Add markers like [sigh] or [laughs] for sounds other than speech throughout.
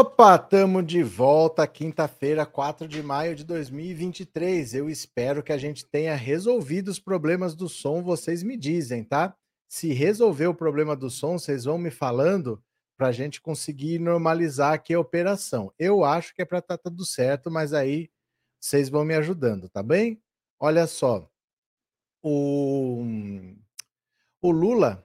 Opa, estamos de volta, quinta-feira, 4 de maio de 2023. Eu espero que a gente tenha resolvido os problemas do som, vocês me dizem, tá? Se resolver o problema do som, vocês vão me falando para a gente conseguir normalizar aqui a operação. Eu acho que é para estar tá tudo certo, mas aí vocês vão me ajudando, tá bem? Olha só, o, o Lula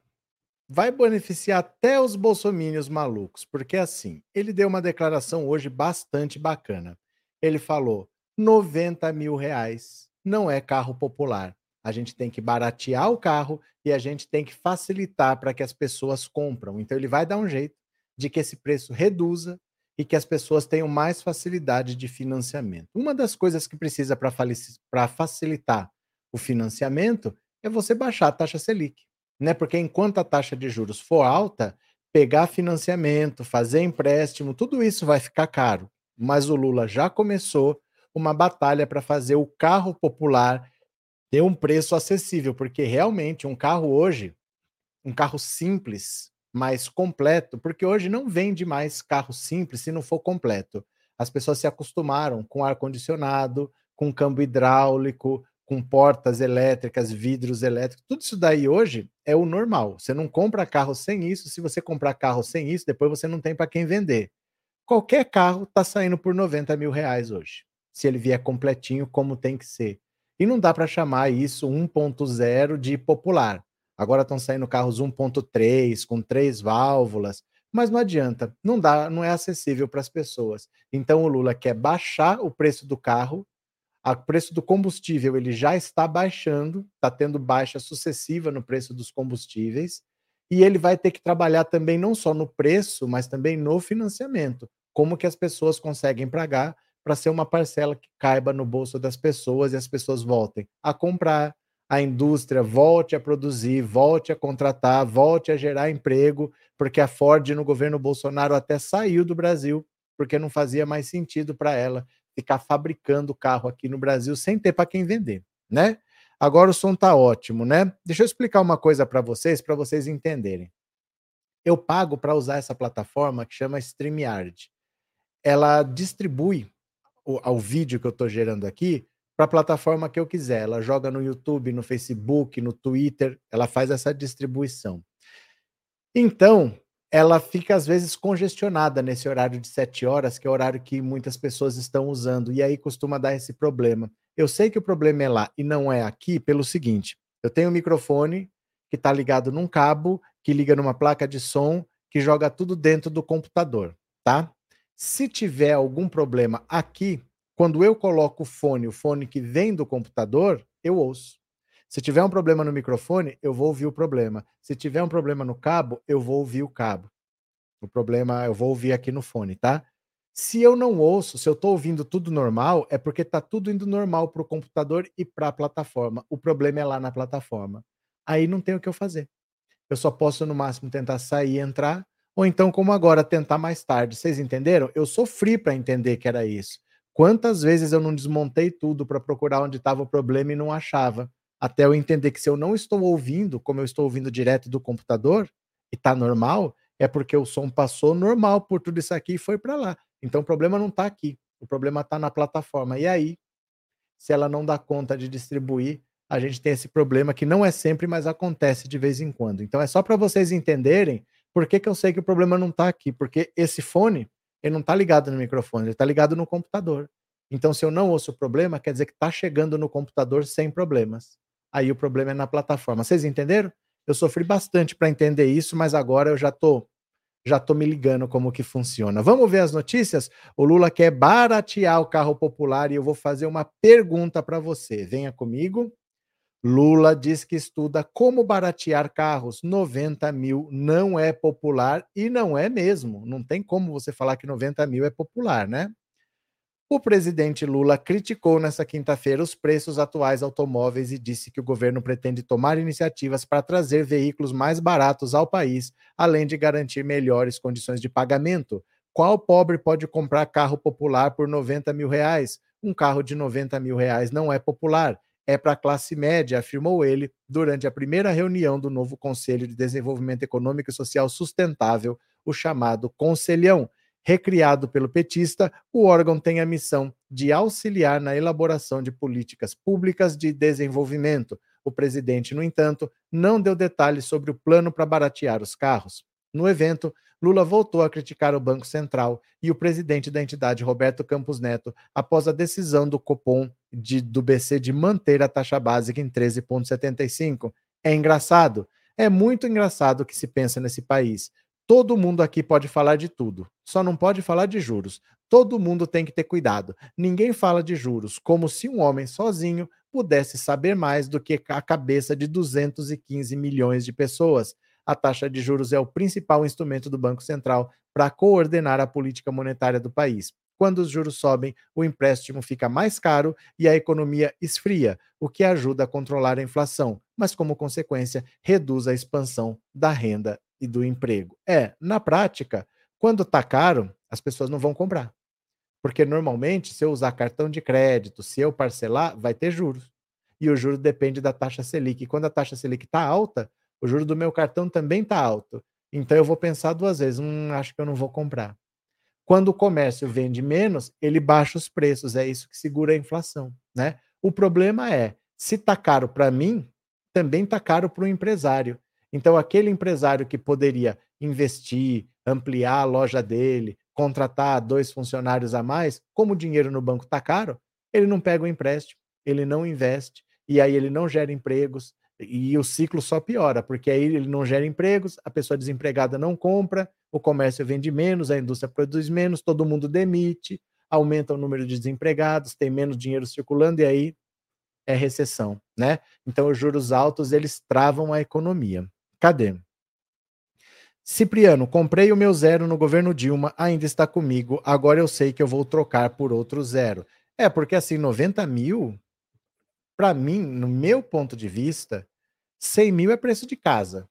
vai beneficiar até os bolsomínios malucos, porque assim, ele deu uma declaração hoje bastante bacana. Ele falou: 90 mil reais não é carro popular. A gente tem que baratear o carro e a gente tem que facilitar para que as pessoas compram. Então ele vai dar um jeito de que esse preço reduza e que as pessoas tenham mais facilidade de financiamento. Uma das coisas que precisa para facilitar o financiamento é você baixar a taxa Selic né? Porque enquanto a taxa de juros for alta, pegar financiamento, fazer empréstimo, tudo isso vai ficar caro. Mas o Lula já começou uma batalha para fazer o carro popular ter um preço acessível, porque realmente um carro hoje, um carro simples, mais completo, porque hoje não vende mais carro simples se não for completo. As pessoas se acostumaram com ar condicionado, com câmbio hidráulico, com portas elétricas, vidros elétricos, tudo isso daí hoje é o normal. Você não compra carro sem isso. Se você comprar carro sem isso, depois você não tem para quem vender. Qualquer carro está saindo por 90 mil reais hoje, se ele vier completinho como tem que ser. E não dá para chamar isso 1.0 de popular. Agora estão saindo carros 1.3 com três válvulas, mas não adianta, não dá, não é acessível para as pessoas. Então o Lula quer baixar o preço do carro o preço do combustível ele já está baixando, está tendo baixa sucessiva no preço dos combustíveis, e ele vai ter que trabalhar também não só no preço, mas também no financiamento. Como que as pessoas conseguem pagar para ser uma parcela que caiba no bolso das pessoas e as pessoas voltem a comprar, a indústria volte a produzir, volte a contratar, volte a gerar emprego, porque a Ford no governo Bolsonaro até saiu do Brasil, porque não fazia mais sentido para ela ficar fabricando carro aqui no Brasil sem ter para quem vender, né? Agora o som tá ótimo, né? Deixa eu explicar uma coisa para vocês, para vocês entenderem. Eu pago para usar essa plataforma que chama StreamYard. Ela distribui o, o vídeo que eu estou gerando aqui para a plataforma que eu quiser. Ela joga no YouTube, no Facebook, no Twitter, ela faz essa distribuição. Então, ela fica às vezes congestionada nesse horário de sete horas, que é o horário que muitas pessoas estão usando, e aí costuma dar esse problema. Eu sei que o problema é lá e não é aqui pelo seguinte: eu tenho um microfone que está ligado num cabo, que liga numa placa de som, que joga tudo dentro do computador, tá? Se tiver algum problema aqui, quando eu coloco o fone, o fone que vem do computador, eu ouço. Se tiver um problema no microfone, eu vou ouvir o problema. Se tiver um problema no cabo, eu vou ouvir o cabo. O problema eu vou ouvir aqui no fone, tá? Se eu não ouço, se eu estou ouvindo tudo normal, é porque está tudo indo normal para o computador e para a plataforma. O problema é lá na plataforma. Aí não tem o que eu fazer. Eu só posso, no máximo, tentar sair e entrar, ou então, como agora, tentar mais tarde. Vocês entenderam? Eu sofri para entender que era isso. Quantas vezes eu não desmontei tudo para procurar onde estava o problema e não achava? Até eu entender que se eu não estou ouvindo, como eu estou ouvindo direto do computador, e está normal, é porque o som passou normal por tudo isso aqui e foi para lá. Então o problema não está aqui, o problema está na plataforma. E aí, se ela não dá conta de distribuir, a gente tem esse problema que não é sempre, mas acontece de vez em quando. Então é só para vocês entenderem por que, que eu sei que o problema não está aqui, porque esse fone, ele não está ligado no microfone, ele está ligado no computador. Então, se eu não ouço o problema, quer dizer que está chegando no computador sem problemas aí o problema é na plataforma. Vocês entenderam? Eu sofri bastante para entender isso, mas agora eu já tô já tô me ligando como que funciona. Vamos ver as notícias? O Lula quer baratear o carro popular e eu vou fazer uma pergunta para você. Venha comigo. Lula diz que estuda como baratear carros. 90 mil não é popular e não é mesmo. Não tem como você falar que 90 mil é popular, né? O presidente Lula criticou nesta quinta-feira os preços atuais automóveis e disse que o governo pretende tomar iniciativas para trazer veículos mais baratos ao país, além de garantir melhores condições de pagamento. Qual pobre pode comprar carro popular por 90 mil reais? Um carro de 90 mil reais não é popular, é para a classe média, afirmou ele durante a primeira reunião do novo Conselho de Desenvolvimento Econômico e Social Sustentável, o chamado Conselhão Recriado pelo petista, o órgão tem a missão de auxiliar na elaboração de políticas públicas de desenvolvimento. O presidente, no entanto, não deu detalhes sobre o plano para baratear os carros. No evento, Lula voltou a criticar o Banco Central e o presidente da entidade, Roberto Campos Neto, após a decisão do Copom de, do BC de manter a taxa básica em 13,75. É engraçado. É muito engraçado o que se pensa nesse país. Todo mundo aqui pode falar de tudo, só não pode falar de juros. Todo mundo tem que ter cuidado. Ninguém fala de juros como se um homem sozinho pudesse saber mais do que a cabeça de 215 milhões de pessoas. A taxa de juros é o principal instrumento do Banco Central para coordenar a política monetária do país. Quando os juros sobem, o empréstimo fica mais caro e a economia esfria, o que ajuda a controlar a inflação, mas, como consequência, reduz a expansão da renda e do emprego. É, na prática, quando está caro, as pessoas não vão comprar. Porque normalmente, se eu usar cartão de crédito, se eu parcelar, vai ter juros. E o juro depende da taxa Selic. E quando a taxa Selic está alta, o juro do meu cartão também está alto. Então eu vou pensar duas vezes, hum, acho que eu não vou comprar. Quando o comércio vende menos, ele baixa os preços, é isso que segura a inflação, né? O problema é, se está caro para mim, também está caro para o empresário. Então, aquele empresário que poderia investir, ampliar a loja dele, contratar dois funcionários a mais, como o dinheiro no banco está caro, ele não pega o empréstimo, ele não investe, e aí ele não gera empregos, e o ciclo só piora, porque aí ele não gera empregos, a pessoa desempregada não compra, o comércio vende menos, a indústria produz menos, todo mundo demite, aumenta o número de desempregados, tem menos dinheiro circulando, e aí é recessão, né? Então, os juros altos, eles travam a economia. Cadê? Cipriano, comprei o meu zero no governo Dilma, ainda está comigo. Agora eu sei que eu vou trocar por outro zero. É, porque assim, 90 mil, para mim, no meu ponto de vista, 100 mil é preço de casa.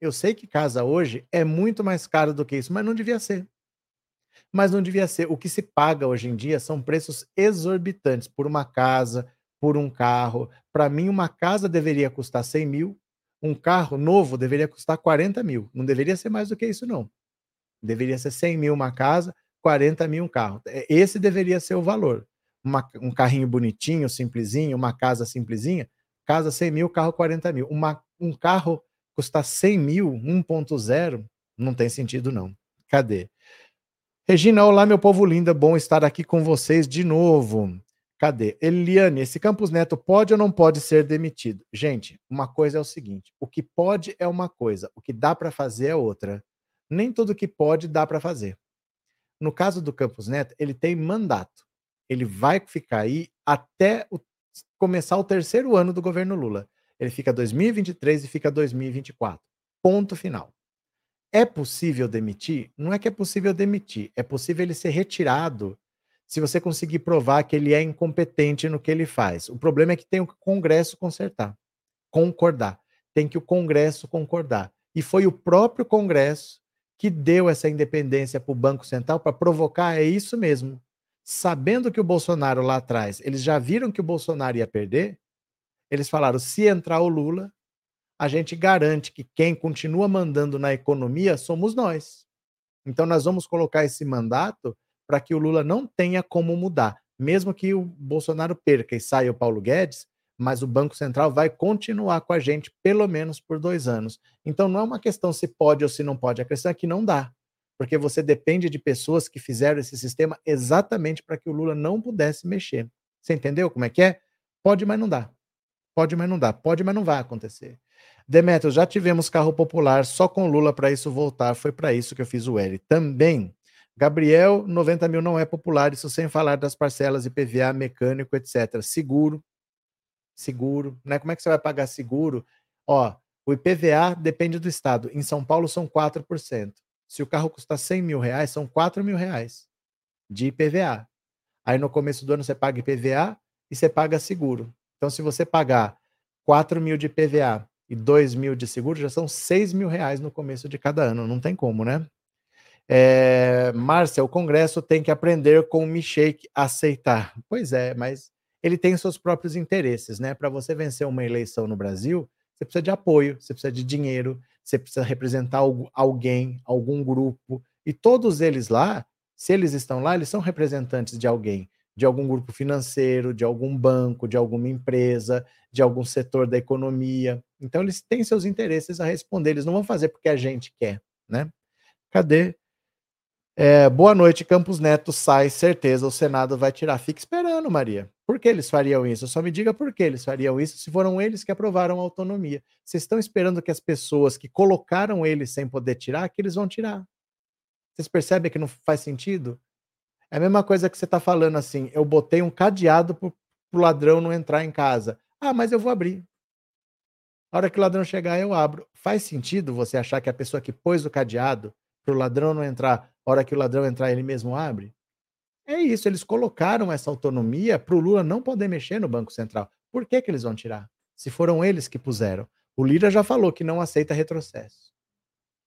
Eu sei que casa hoje é muito mais caro do que isso, mas não devia ser. Mas não devia ser. O que se paga hoje em dia são preços exorbitantes por uma casa, por um carro. Para mim, uma casa deveria custar 100 mil, um carro novo deveria custar 40 mil. Não deveria ser mais do que isso, não. Deveria ser 100 mil uma casa, 40 mil um carro. É, esse deveria ser o valor. Uma, um carrinho bonitinho, simplesinho, uma casa simplesinha, casa 100 mil, carro 40 mil. Uma, um carro custar 100 mil, 1.0, não tem sentido, não. Cadê? Regina, olá, meu povo lindo, bom estar aqui com vocês de novo. Cadê? Eliane, esse Campos Neto pode ou não pode ser demitido? Gente, uma coisa é o seguinte: o que pode é uma coisa, o que dá para fazer é outra. Nem tudo que pode dá para fazer. No caso do Campos Neto, ele tem mandato. Ele vai ficar aí até o, começar o terceiro ano do governo Lula. Ele fica 2023 e fica 2024. Ponto final. É possível demitir? Não é que é possível demitir, é possível ele ser retirado se você conseguir provar que ele é incompetente no que ele faz. O problema é que tem o Congresso consertar, concordar. Tem que o Congresso concordar. E foi o próprio Congresso que deu essa independência para o Banco Central para provocar, é isso mesmo. Sabendo que o Bolsonaro lá atrás, eles já viram que o Bolsonaro ia perder, eles falaram: se entrar o Lula, a gente garante que quem continua mandando na economia somos nós. Então, nós vamos colocar esse mandato para que o Lula não tenha como mudar. Mesmo que o Bolsonaro perca e saia o Paulo Guedes, mas o Banco Central vai continuar com a gente pelo menos por dois anos. Então não é uma questão se pode ou se não pode, a questão é que não dá. Porque você depende de pessoas que fizeram esse sistema exatamente para que o Lula não pudesse mexer. Você entendeu como é que é? Pode, mas não dá. Pode, mas não dá. Pode, mas não vai acontecer. Demetrio, já tivemos carro popular só com Lula para isso voltar. Foi para isso que eu fiz o L. Também Gabriel, 90 mil não é popular, isso sem falar das parcelas IPVA, mecânico, etc. Seguro, seguro, né? Como é que você vai pagar seguro? Ó, o IPVA depende do estado. Em São Paulo são 4%. Se o carro custar 100 mil reais, são 4 mil reais de IPVA. Aí no começo do ano você paga IPVA e você paga seguro. Então, se você pagar 4 mil de IPVA e 2 mil de seguro, já são 6 mil reais no começo de cada ano. Não tem como, né? É, Márcia, o Congresso tem que aprender com o a aceitar. Pois é, mas ele tem seus próprios interesses, né? Para você vencer uma eleição no Brasil, você precisa de apoio, você precisa de dinheiro, você precisa representar alguém, algum grupo, e todos eles lá Se eles estão lá, eles são representantes de alguém, de algum grupo financeiro, de algum banco, de alguma empresa, de algum setor da economia. Então, eles têm seus interesses a responder, eles não vão fazer porque a gente quer, né? Cadê? É, boa noite, Campos Neto sai, certeza, o Senado vai tirar. Fique esperando, Maria. Por que eles fariam isso? Só me diga por que eles fariam isso se foram eles que aprovaram a autonomia. Vocês estão esperando que as pessoas que colocaram eles sem poder tirar, que eles vão tirar. Vocês percebem que não faz sentido? É a mesma coisa que você está falando assim, eu botei um cadeado para o ladrão não entrar em casa. Ah, mas eu vou abrir. A hora que o ladrão chegar, eu abro. Faz sentido você achar que a pessoa que pôs o cadeado para o ladrão não entrar, hora que o ladrão entrar, ele mesmo abre? É isso, eles colocaram essa autonomia para o Lula não poder mexer no Banco Central. Por que, que eles vão tirar? Se foram eles que puseram. O Lira já falou que não aceita retrocesso.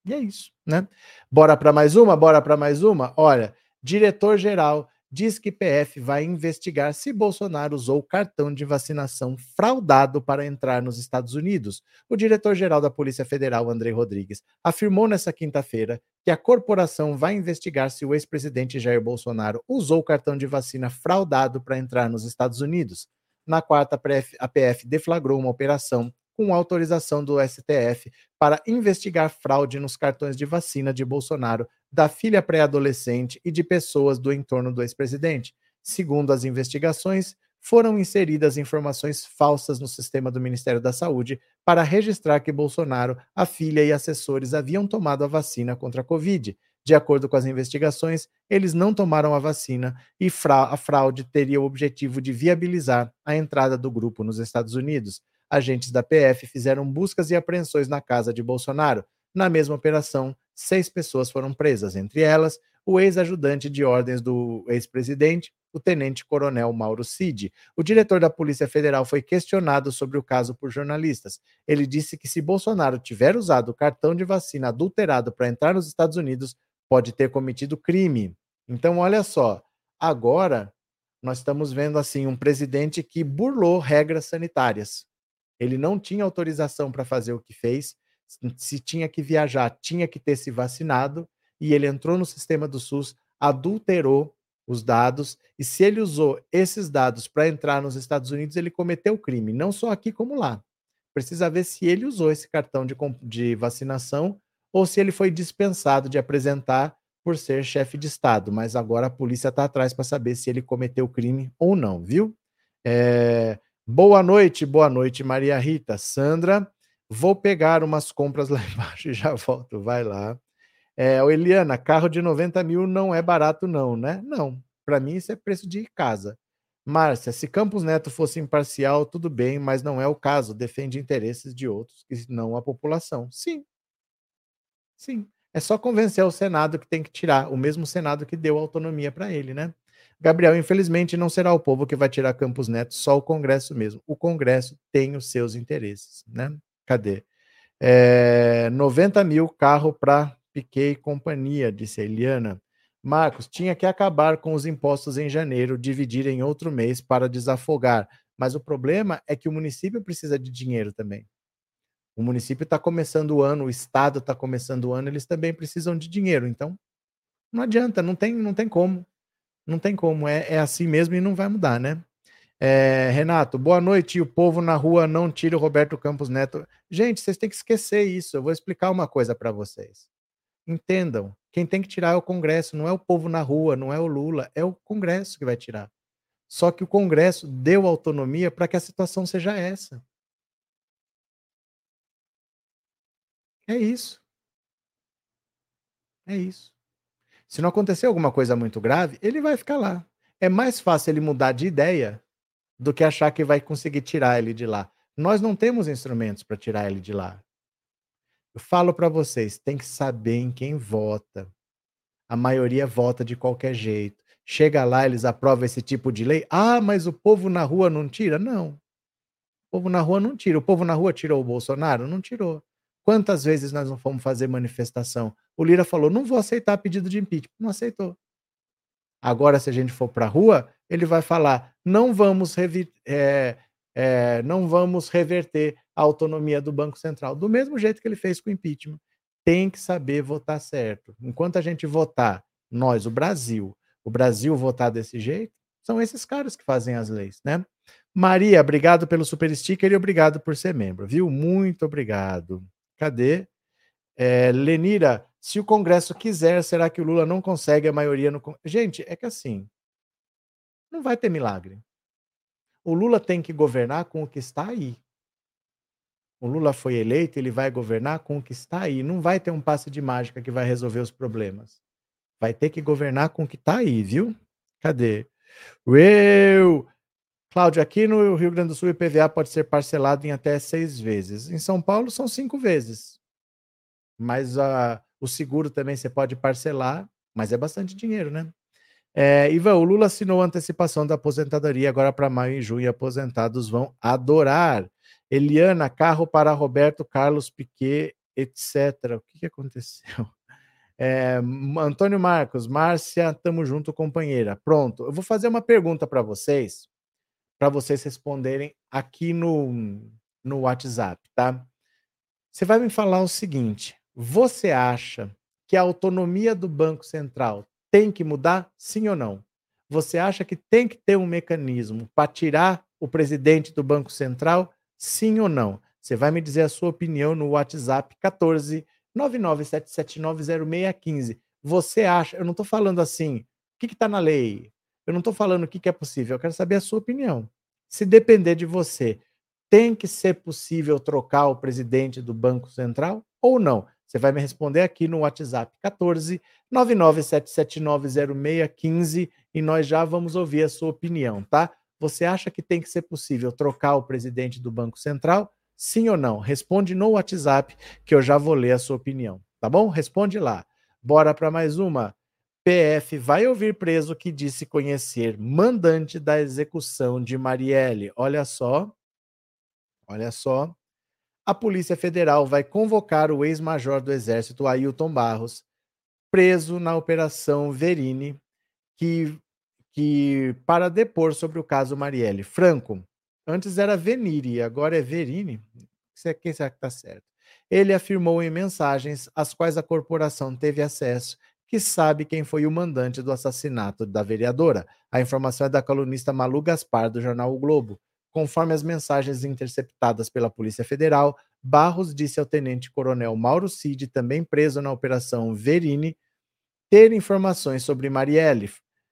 E é isso, né? Bora para mais uma? Bora para mais uma? Olha, diretor-geral diz que PF vai investigar se Bolsonaro usou cartão de vacinação fraudado para entrar nos Estados Unidos. O diretor-geral da Polícia Federal, André Rodrigues, afirmou nesta quinta-feira que a corporação vai investigar se o ex-presidente Jair Bolsonaro usou cartão de vacina fraudado para entrar nos Estados Unidos. Na quarta, a PF deflagrou uma operação com autorização do STF para investigar fraude nos cartões de vacina de Bolsonaro, da filha pré-adolescente e de pessoas do entorno do ex-presidente. Segundo as investigações, foram inseridas informações falsas no sistema do Ministério da Saúde para registrar que Bolsonaro, a filha e assessores haviam tomado a vacina contra a Covid. De acordo com as investigações, eles não tomaram a vacina e a fraude teria o objetivo de viabilizar a entrada do grupo nos Estados Unidos agentes da PF fizeram buscas e apreensões na casa de Bolsonaro. Na mesma operação, seis pessoas foram presas, entre elas o ex-ajudante de ordens do ex-presidente, o tenente-coronel Mauro Cid. O diretor da Polícia Federal foi questionado sobre o caso por jornalistas. Ele disse que se Bolsonaro tiver usado o cartão de vacina adulterado para entrar nos Estados Unidos, pode ter cometido crime. Então, olha só, agora nós estamos vendo assim um presidente que burlou regras sanitárias. Ele não tinha autorização para fazer o que fez. Se tinha que viajar, tinha que ter se vacinado. E ele entrou no sistema do SUS, adulterou os dados. E se ele usou esses dados para entrar nos Estados Unidos, ele cometeu crime, não só aqui como lá. Precisa ver se ele usou esse cartão de, de vacinação ou se ele foi dispensado de apresentar por ser chefe de Estado. Mas agora a polícia está atrás para saber se ele cometeu crime ou não, viu? É, Boa noite, boa noite, Maria Rita. Sandra, vou pegar umas compras lá [laughs] embaixo e já volto. Vai lá. É, Eliana, carro de 90 mil não é barato, não, né? Não. Para mim, isso é preço de casa. Márcia, se Campos Neto fosse imparcial, tudo bem, mas não é o caso. Defende interesses de outros e não a população. Sim. Sim. É só convencer o Senado que tem que tirar, o mesmo Senado que deu autonomia para ele, né? Gabriel, infelizmente não será o povo que vai tirar Campos Neto, só o Congresso mesmo. O Congresso tem os seus interesses, né? Cadê? É, 90 mil carro para Piquet e companhia, disse a Eliana. Marcos, tinha que acabar com os impostos em janeiro, dividir em outro mês para desafogar. Mas o problema é que o município precisa de dinheiro também. O município está começando o ano, o estado está começando o ano, eles também precisam de dinheiro. Então, não adianta, não tem, não tem como. Não tem como, é, é assim mesmo e não vai mudar, né? É, Renato, boa noite. O povo na rua não tira o Roberto Campos Neto. Gente, vocês têm que esquecer isso. Eu vou explicar uma coisa para vocês. Entendam, quem tem que tirar é o Congresso, não é o povo na rua, não é o Lula, é o Congresso que vai tirar. Só que o Congresso deu autonomia para que a situação seja essa. É isso. É isso. Se não acontecer alguma coisa muito grave, ele vai ficar lá. É mais fácil ele mudar de ideia do que achar que vai conseguir tirar ele de lá. Nós não temos instrumentos para tirar ele de lá. Eu falo para vocês, tem que saber em quem vota. A maioria vota de qualquer jeito. Chega lá, eles aprovam esse tipo de lei. Ah, mas o povo na rua não tira? Não. O povo na rua não tira. O povo na rua tirou o Bolsonaro? Não tirou. Quantas vezes nós não fomos fazer manifestação? O Lira falou: não vou aceitar pedido de impeachment. Não aceitou. Agora, se a gente for para a rua, ele vai falar: não vamos, é, é, não vamos reverter a autonomia do Banco Central. Do mesmo jeito que ele fez com o impeachment. Tem que saber votar certo. Enquanto a gente votar Nós, o Brasil. O Brasil votar desse jeito, são esses caras que fazem as leis, né? Maria, obrigado pelo super sticker e obrigado por ser membro, viu? Muito obrigado. Cadê? É, Lenira, se o Congresso quiser, será que o Lula não consegue a maioria no Gente, é que assim, não vai ter milagre. O Lula tem que governar com o que está aí. O Lula foi eleito, ele vai governar está aí. Não vai ter um passe de mágica que vai resolver os problemas. Vai ter que governar com o que está aí, viu? Cadê? Eu! Cláudio, aqui no Rio Grande do Sul, o IPVA pode ser parcelado em até seis vezes. Em São Paulo, são cinco vezes. Mas uh, o seguro também você pode parcelar, mas é bastante dinheiro, né? É, Ivan, o Lula assinou a antecipação da aposentadoria agora para maio e junho. Aposentados vão adorar. Eliana, carro para Roberto Carlos Piquet, etc. O que, que aconteceu? [laughs] É, Antônio Marcos, Márcia, tamo junto, companheira. Pronto, eu vou fazer uma pergunta para vocês, para vocês responderem aqui no, no WhatsApp, tá? Você vai me falar o seguinte: você acha que a autonomia do Banco Central tem que mudar, sim ou não? Você acha que tem que ter um mecanismo para tirar o presidente do Banco Central, sim ou não? Você vai me dizer a sua opinião no WhatsApp 14 997790615. Você acha, eu não estou falando assim, o que está na lei? Eu não estou falando o que, que é possível, eu quero saber a sua opinião. Se depender de você, tem que ser possível trocar o presidente do Banco Central ou não? Você vai me responder aqui no WhatsApp 14 997790615 e nós já vamos ouvir a sua opinião, tá? Você acha que tem que ser possível trocar o presidente do Banco Central? Sim ou não? Responde no WhatsApp que eu já vou ler a sua opinião, tá bom? Responde lá. Bora para mais uma. PF vai ouvir preso que disse conhecer mandante da execução de Marielle. Olha só. Olha só. A Polícia Federal vai convocar o ex-major do Exército, Ailton Barros, preso na Operação Verini, que, que para depor sobre o caso Marielle. Franco, Antes era Venire, agora é Verini. Quem será que está certo? Ele afirmou em mensagens às quais a corporação teve acesso que sabe quem foi o mandante do assassinato da vereadora. A informação é da colunista Malu Gaspar, do jornal O Globo. Conforme as mensagens interceptadas pela Polícia Federal, Barros disse ao tenente-coronel Mauro Cid, também preso na Operação Verini, ter informações sobre Marielle.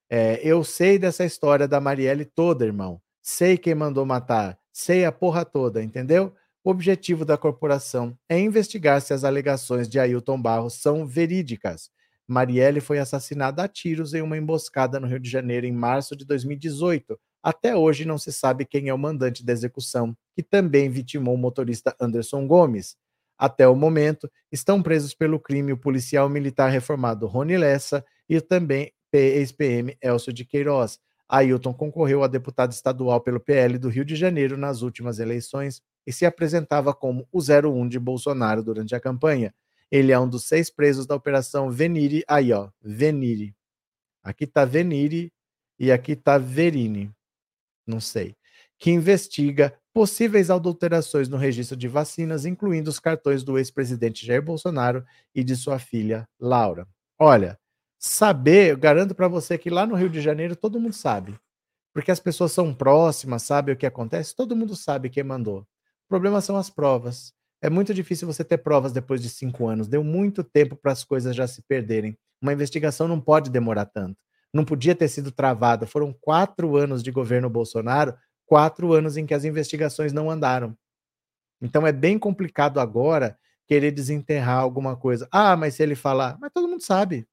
É, eu sei dessa história da Marielle toda, irmão sei quem mandou matar, sei a porra toda, entendeu? O objetivo da corporação é investigar se as alegações de Ailton Barros são verídicas. Marielle foi assassinada a tiros em uma emboscada no Rio de Janeiro em março de 2018. Até hoje não se sabe quem é o mandante da execução, que também vitimou o motorista Anderson Gomes. Até o momento, estão presos pelo crime o policial militar reformado Rony Lessa e também ex-PM Elcio de Queiroz. Ailton concorreu a deputado estadual pelo PL do Rio de Janeiro nas últimas eleições e se apresentava como o 01 de Bolsonaro durante a campanha. Ele é um dos seis presos da Operação Venire. Aí, ó, Venire. Aqui tá Venire e aqui tá Verini. Não sei. Que investiga possíveis adulterações no registro de vacinas, incluindo os cartões do ex-presidente Jair Bolsonaro e de sua filha Laura. Olha, saber, eu garanto para você que lá no Rio de Janeiro todo mundo sabe. Porque as pessoas são próximas, sabe o que acontece, todo mundo sabe quem mandou. O problema são as provas. É muito difícil você ter provas depois de cinco anos. Deu muito tempo para as coisas já se perderem. Uma investigação não pode demorar tanto. Não podia ter sido travada. Foram quatro anos de governo Bolsonaro, quatro anos em que as investigações não andaram. Então é bem complicado agora querer desenterrar alguma coisa. Ah, mas se ele falar, mas todo mundo sabe.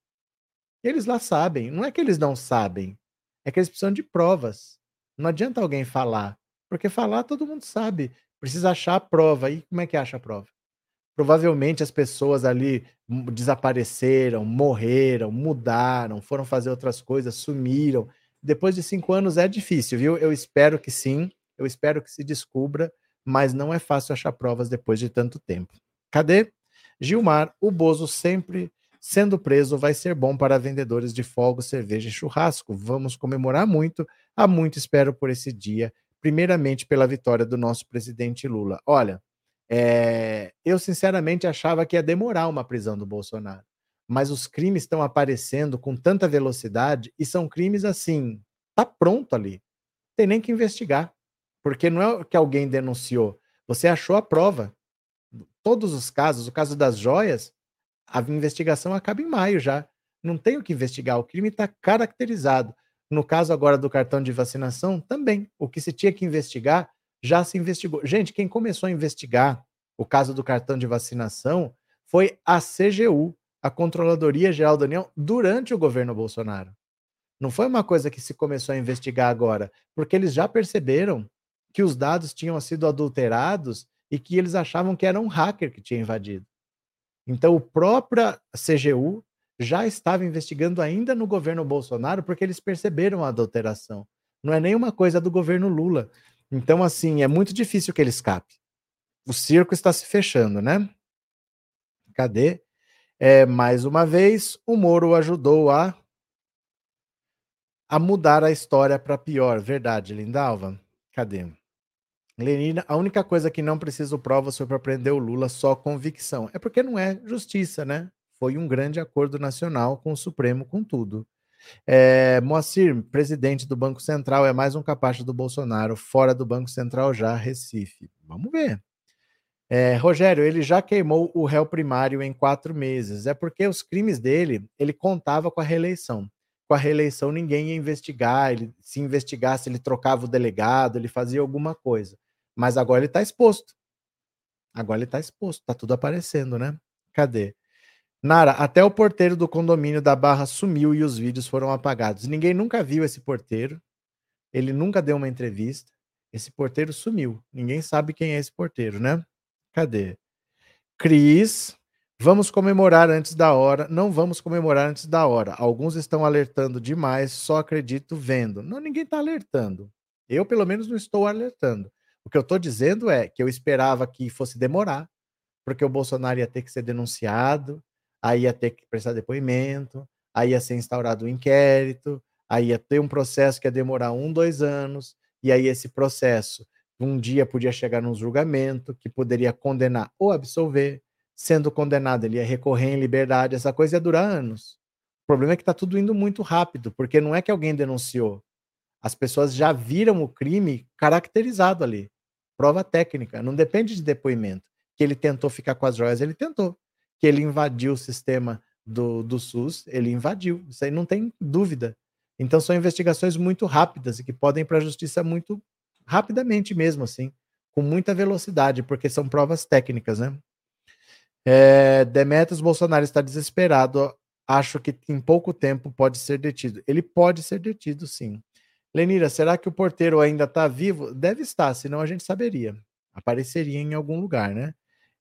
Eles lá sabem. Não é que eles não sabem. É que eles precisam de provas. Não adianta alguém falar. Porque falar todo mundo sabe. Precisa achar a prova. E como é que acha a prova? Provavelmente as pessoas ali desapareceram, morreram, mudaram, foram fazer outras coisas, sumiram. Depois de cinco anos é difícil, viu? Eu espero que sim, eu espero que se descubra, mas não é fácil achar provas depois de tanto tempo. Cadê? Gilmar, o Bozo sempre Sendo preso, vai ser bom para vendedores de fogos, cerveja e churrasco. Vamos comemorar muito. Há muito espero por esse dia. Primeiramente, pela vitória do nosso presidente Lula. Olha, é, eu sinceramente achava que ia demorar uma prisão do Bolsonaro. mas os crimes estão aparecendo com tanta velocidade e são crimes assim, tá pronto ali. Tem nem que investigar, porque não é que alguém denunciou, você achou a prova. Todos os casos, o caso das joias, a investigação acaba em maio já. Não tem o que investigar, o crime está caracterizado. No caso agora do cartão de vacinação, também. O que se tinha que investigar, já se investigou. Gente, quem começou a investigar o caso do cartão de vacinação foi a CGU, a Controladoria Geral da União, durante o governo Bolsonaro. Não foi uma coisa que se começou a investigar agora, porque eles já perceberam que os dados tinham sido adulterados e que eles achavam que era um hacker que tinha invadido. Então, o própria CGU já estava investigando ainda no governo Bolsonaro porque eles perceberam a adulteração. Não é nenhuma coisa do governo Lula. Então, assim, é muito difícil que ele escape. O circo está se fechando, né? Cadê? É, mais uma vez, o Moro ajudou a, a mudar a história para pior. Verdade, Lindalva? Cadê? Lenina, a única coisa que não precisa provas foi para prender o Lula só convicção. É porque não é justiça, né? foi um grande acordo nacional com o Supremo, com tudo. É, Moacir, presidente do Banco Central, é mais um capacho do Bolsonaro, fora do Banco Central já, Recife. Vamos ver. É, Rogério, ele já queimou o réu primário em quatro meses. É porque os crimes dele, ele contava com a reeleição. Com a reeleição, ninguém ia investigar. Ele, se investigasse, ele trocava o delegado, ele fazia alguma coisa. Mas agora ele está exposto. Agora ele está exposto, está tudo aparecendo, né? Cadê? Nara, até o porteiro do condomínio da Barra sumiu e os vídeos foram apagados. Ninguém nunca viu esse porteiro. Ele nunca deu uma entrevista. Esse porteiro sumiu. Ninguém sabe quem é esse porteiro, né? Cadê? Cris, vamos comemorar antes da hora. Não vamos comemorar antes da hora. Alguns estão alertando demais, só acredito vendo. Não, ninguém está alertando. Eu, pelo menos, não estou alertando. O que eu estou dizendo é que eu esperava que fosse demorar, porque o Bolsonaro ia ter que ser denunciado, aí ia ter que prestar depoimento, aí ia ser instaurado um inquérito, aí ia ter um processo que ia demorar um, dois anos, e aí esse processo um dia podia chegar num julgamento que poderia condenar ou absolver. Sendo condenado, ele ia recorrer em liberdade, essa coisa ia durar anos. O problema é que está tudo indo muito rápido, porque não é que alguém denunciou. As pessoas já viram o crime caracterizado ali. Prova técnica, não depende de depoimento. Que ele tentou ficar com as joias, ele tentou que ele invadiu o sistema do, do SUS, ele invadiu, isso aí não tem dúvida. Então são investigações muito rápidas e que podem ir para a justiça muito rapidamente mesmo, assim, com muita velocidade, porque são provas técnicas, né? É, Demetrios Bolsonaro está desesperado. Acho que em pouco tempo pode ser detido. Ele pode ser detido, sim. Lenira, será que o porteiro ainda está vivo? Deve estar, senão a gente saberia. Apareceria em algum lugar, né?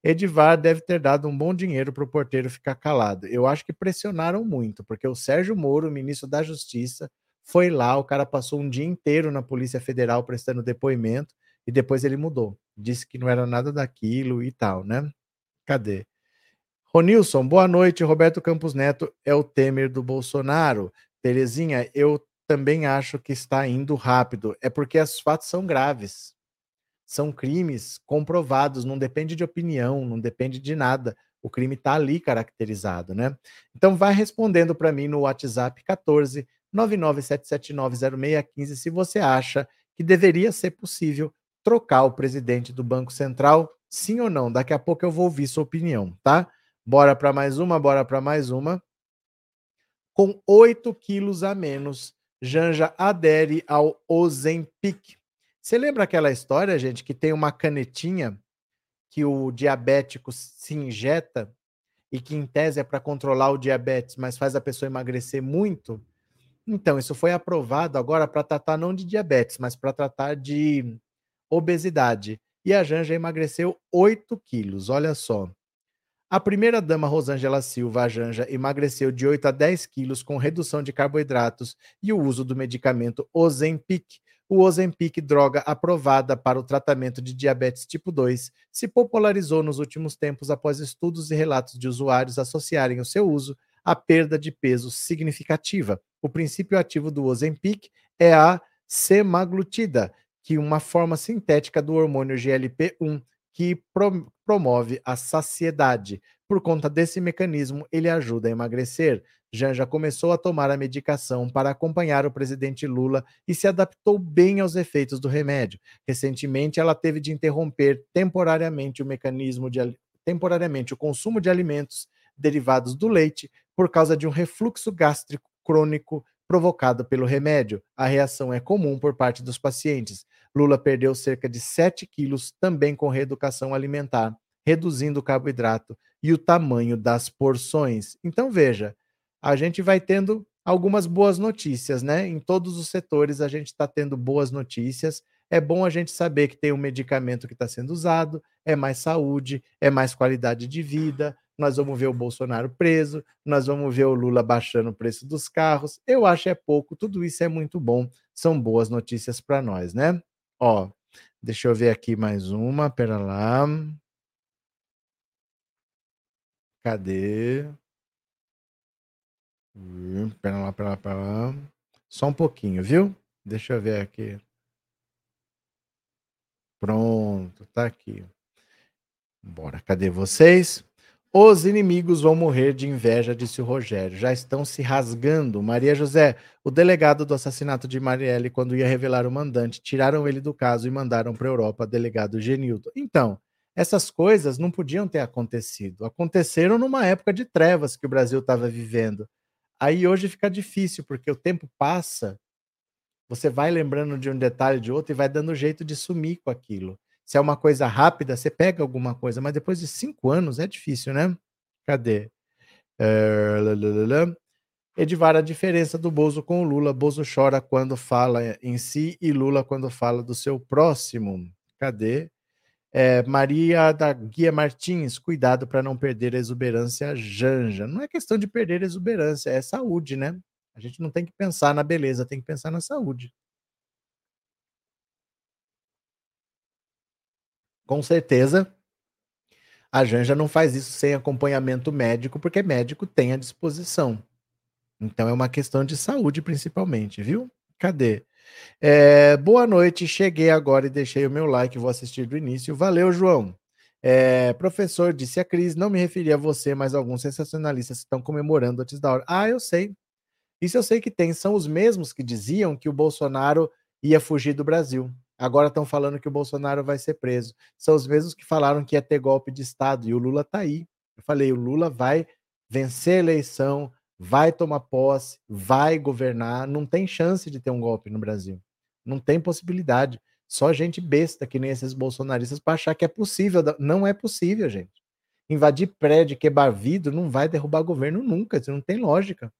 Edivar deve ter dado um bom dinheiro para o porteiro ficar calado. Eu acho que pressionaram muito, porque o Sérgio Moro, ministro da Justiça, foi lá, o cara passou um dia inteiro na Polícia Federal prestando depoimento e depois ele mudou. Disse que não era nada daquilo e tal, né? Cadê? Ronilson, boa noite. Roberto Campos Neto é o Temer do Bolsonaro. Terezinha, eu também acho que está indo rápido. É porque os fatos são graves são crimes comprovados, não depende de opinião, não depende de nada. O crime está ali caracterizado, né? Então vai respondendo para mim no WhatsApp 14 997790615 se você acha que deveria ser possível trocar o presidente do Banco Central, sim ou não. Daqui a pouco eu vou ouvir sua opinião, tá? Bora para mais uma, bora para mais uma. Com 8 quilos a menos, Janja adere ao Ozempic. Você lembra aquela história, gente, que tem uma canetinha que o diabético se injeta e que em tese é para controlar o diabetes, mas faz a pessoa emagrecer muito? Então, isso foi aprovado agora para tratar não de diabetes, mas para tratar de obesidade. E a Janja emagreceu 8 quilos, olha só. A primeira-dama Rosângela Silva, Janja, emagreceu de 8 a 10 quilos com redução de carboidratos e o uso do medicamento Ozempic, o Ozempic, droga aprovada para o tratamento de diabetes tipo 2, se popularizou nos últimos tempos após estudos e relatos de usuários associarem o seu uso à perda de peso significativa. O princípio ativo do Ozempic é a semaglutida, que é uma forma sintética do hormônio GLP-1, que pro promove a saciedade. Por conta desse mecanismo, ele ajuda a emagrecer. Janja começou a tomar a medicação para acompanhar o presidente Lula e se adaptou bem aos efeitos do remédio. Recentemente, ela teve de interromper temporariamente o mecanismo de temporariamente o consumo de alimentos derivados do leite por causa de um refluxo gástrico crônico provocado pelo remédio. A reação é comum por parte dos pacientes. Lula perdeu cerca de 7 quilos também com reeducação alimentar, reduzindo o carboidrato e o tamanho das porções. Então veja, a gente vai tendo algumas boas notícias, né? Em todos os setores a gente está tendo boas notícias. É bom a gente saber que tem um medicamento que está sendo usado, é mais saúde, é mais qualidade de vida, nós vamos ver o Bolsonaro preso, nós vamos ver o Lula baixando o preço dos carros. Eu acho é pouco, tudo isso é muito bom, são boas notícias para nós, né? Ó, deixa eu ver aqui mais uma, pera lá. Cadê? Hum, pera lá, pera lá, pera lá. Só um pouquinho, viu? Deixa eu ver aqui. Pronto, tá aqui. Bora, cadê vocês? Os inimigos vão morrer de inveja, disse o Rogério. Já estão se rasgando. Maria José, o delegado do assassinato de Marielle, quando ia revelar o mandante, tiraram ele do caso e mandaram para a Europa, delegado Genildo. Então, essas coisas não podiam ter acontecido. Aconteceram numa época de trevas que o Brasil estava vivendo. Aí hoje fica difícil, porque o tempo passa, você vai lembrando de um detalhe de outro e vai dando jeito de sumir com aquilo. Se é uma coisa rápida, você pega alguma coisa, mas depois de cinco anos é difícil, né? Cadê? Uh, Edivar, a diferença do Bozo com o Lula. Bozo chora quando fala em si e Lula quando fala do seu próximo. Cadê? É, Maria da Guia Martins, cuidado para não perder a exuberância janja. Não é questão de perder a exuberância, é saúde, né? A gente não tem que pensar na beleza, tem que pensar na saúde. Com certeza a Janja não faz isso sem acompanhamento médico, porque médico tem à disposição. Então é uma questão de saúde, principalmente, viu? Cadê? É, boa noite, cheguei agora e deixei o meu like, vou assistir do início. Valeu, João. É, professor, disse a Cris, não me referi a você, mas alguns sensacionalistas estão comemorando antes da hora. Ah, eu sei. Isso eu sei que tem. São os mesmos que diziam que o Bolsonaro ia fugir do Brasil. Agora estão falando que o Bolsonaro vai ser preso. São os mesmos que falaram que ia ter golpe de Estado. E o Lula está aí. Eu falei: o Lula vai vencer a eleição, vai tomar posse, vai governar. Não tem chance de ter um golpe no Brasil. Não tem possibilidade. Só gente besta que nem esses bolsonaristas para achar que é possível. Não é possível, gente. Invadir prédio, quebrar vidro, não vai derrubar governo nunca. Isso não tem lógica.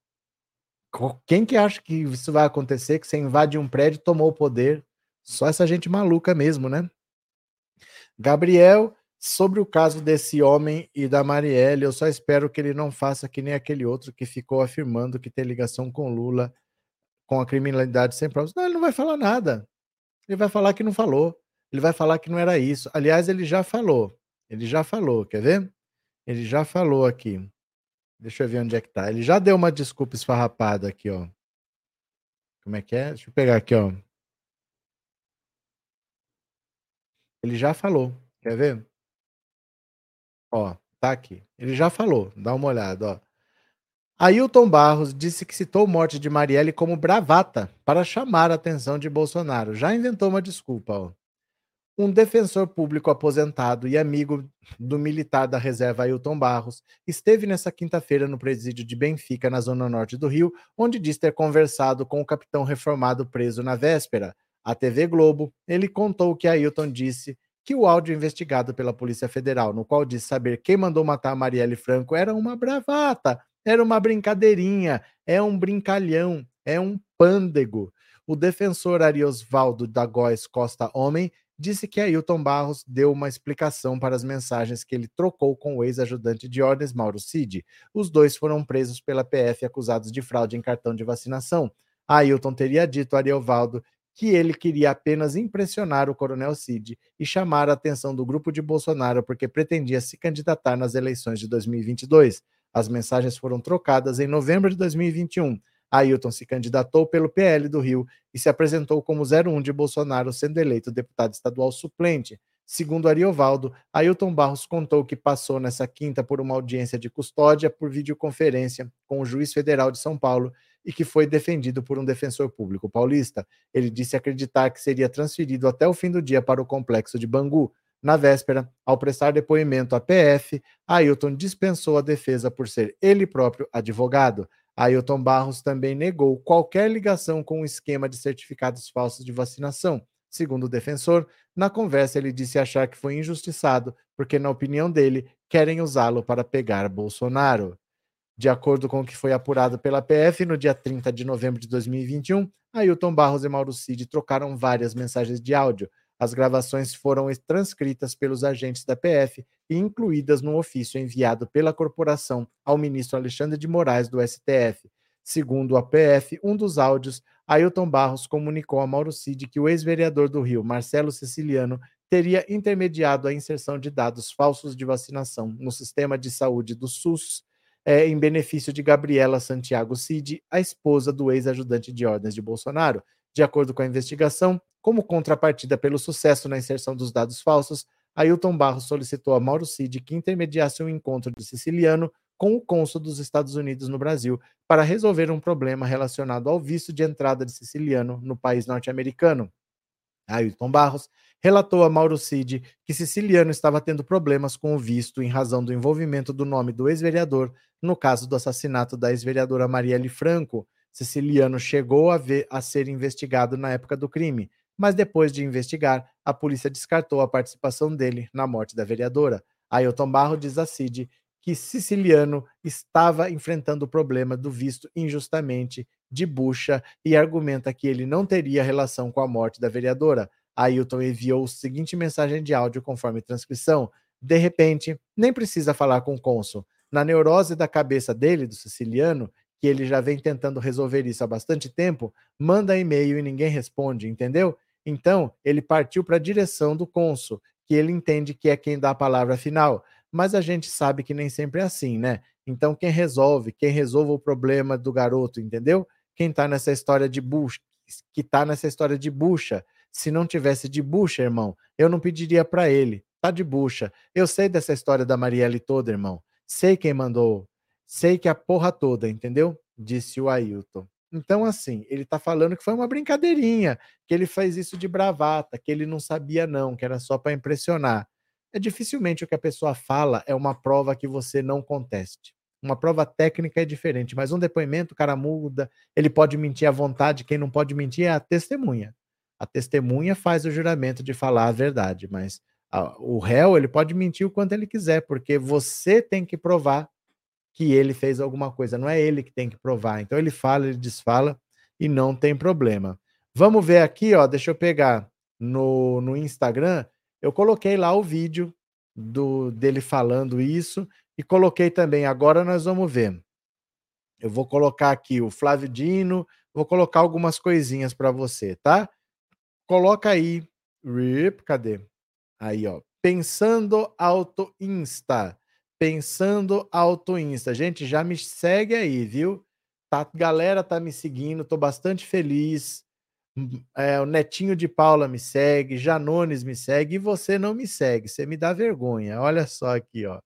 Quem que acha que isso vai acontecer? Que você invade um prédio, tomou o poder, só essa gente maluca mesmo, né? Gabriel, sobre o caso desse homem e da Marielle, eu só espero que ele não faça que nem aquele outro que ficou afirmando que tem ligação com Lula, com a criminalidade sem provas. Não, ele não vai falar nada. Ele vai falar que não falou. Ele vai falar que não era isso. Aliás, ele já falou. Ele já falou, quer ver? Ele já falou aqui. Deixa eu ver onde é que tá. Ele já deu uma desculpa esfarrapada aqui, ó. Como é que é? Deixa eu pegar aqui, ó. Ele já falou. Quer ver? Ó, tá aqui. Ele já falou. Dá uma olhada, ó. Ailton Barros disse que citou a morte de Marielle como bravata para chamar a atenção de Bolsonaro. Já inventou uma desculpa, ó. Um defensor público aposentado e amigo do militar da reserva Ailton Barros esteve nessa quinta-feira no presídio de Benfica, na zona norte do Rio, onde diz ter conversado com o capitão reformado preso na véspera. À TV Globo, ele contou que Ailton disse que o áudio investigado pela Polícia Federal, no qual diz saber quem mandou matar Marielle Franco, era uma bravata, era uma brincadeirinha, é um brincalhão, é um pândego. O defensor Ariosvaldo da Góes Costa Homem disse que Ailton Barros deu uma explicação para as mensagens que ele trocou com o ex-ajudante de ordens Mauro Cid. Os dois foram presos pela PF acusados de fraude em cartão de vacinação. Ailton teria dito a Ariovaldo que ele queria apenas impressionar o Coronel Cid e chamar a atenção do grupo de Bolsonaro porque pretendia se candidatar nas eleições de 2022. As mensagens foram trocadas em novembro de 2021. Ailton se candidatou pelo PL do Rio e se apresentou como 01 de Bolsonaro, sendo eleito deputado estadual suplente. Segundo Ariovaldo, Ailton Barros contou que passou nessa quinta por uma audiência de custódia por videoconferência com o juiz federal de São Paulo e que foi defendido por um defensor público paulista. Ele disse acreditar que seria transferido até o fim do dia para o complexo de Bangu. Na véspera, ao prestar depoimento à PF, Ailton dispensou a defesa por ser ele próprio advogado. Ailton Barros também negou qualquer ligação com o esquema de certificados falsos de vacinação Segundo o defensor, na conversa ele disse achar que foi injustiçado, porque, na opinião dele, querem usá-lo para pegar Bolsonaro. De acordo com o que foi apurado pela PF, no dia 30 de novembro de 2021, Ailton Barros e Mauro Cid trocaram várias mensagens de áudio. As gravações foram transcritas pelos agentes da PF e incluídas no ofício enviado pela corporação ao ministro Alexandre de Moraes do STF. Segundo a PF, um dos áudios Ailton Barros comunicou a Mauro Cid que o ex-vereador do Rio, Marcelo Siciliano, teria intermediado a inserção de dados falsos de vacinação no sistema de saúde do SUS é, em benefício de Gabriela Santiago Cid, a esposa do ex-ajudante de ordens de Bolsonaro. De acordo com a investigação, como contrapartida pelo sucesso na inserção dos dados falsos, Ailton Barros solicitou a Mauro Cid que intermediasse um encontro de Siciliano com o cônsul dos Estados Unidos no Brasil para resolver um problema relacionado ao visto de entrada de siciliano no país norte-americano. Ailton Barros relatou a Mauro Cid que siciliano estava tendo problemas com o visto em razão do envolvimento do nome do ex-vereador no caso do assassinato da ex-vereadora Marielle Franco. Siciliano chegou a, ver, a ser investigado na época do crime, mas depois de investigar, a polícia descartou a participação dele na morte da vereadora. Ailton Barros diz a Cid que Siciliano estava enfrentando o problema do visto injustamente de bucha e argumenta que ele não teria relação com a morte da vereadora. Ailton enviou a seguinte mensagem de áudio conforme transcrição. De repente, nem precisa falar com o cônsul. Na neurose da cabeça dele, do siciliano, que ele já vem tentando resolver isso há bastante tempo, manda e-mail e ninguém responde, entendeu? Então, ele partiu para a direção do cônsul, que ele entende que é quem dá a palavra final mas a gente sabe que nem sempre é assim, né? Então, quem resolve, quem resolve o problema do garoto, entendeu? Quem tá nessa história de bucha, que tá nessa história de bucha. Se não tivesse de bucha, irmão, eu não pediria para ele. Tá de bucha. Eu sei dessa história da Marielle toda, irmão. Sei quem mandou. Sei que a porra toda, entendeu? Disse o Ailton. Então, assim, ele tá falando que foi uma brincadeirinha, que ele fez isso de bravata, que ele não sabia, não, que era só para impressionar é dificilmente o que a pessoa fala é uma prova que você não conteste. Uma prova técnica é diferente, mas um depoimento o cara muda, ele pode mentir à vontade, quem não pode mentir é a testemunha. A testemunha faz o juramento de falar a verdade, mas a, o réu ele pode mentir o quanto ele quiser, porque você tem que provar que ele fez alguma coisa, não é ele que tem que provar. Então ele fala, ele desfala e não tem problema. Vamos ver aqui, ó, deixa eu pegar no, no Instagram eu coloquei lá o vídeo do dele falando isso e coloquei também. Agora nós vamos ver. Eu vou colocar aqui o Flávio Dino, vou colocar algumas coisinhas para você, tá? Coloca aí, rip, cadê? Aí, ó. Pensando Auto Insta. Pensando Auto Insta. Gente, já me segue aí, viu? Tá, galera tá me seguindo, tô bastante feliz. É, o Netinho de Paula me segue, Janones me segue e você não me segue. Você me dá vergonha. Olha só aqui, ó.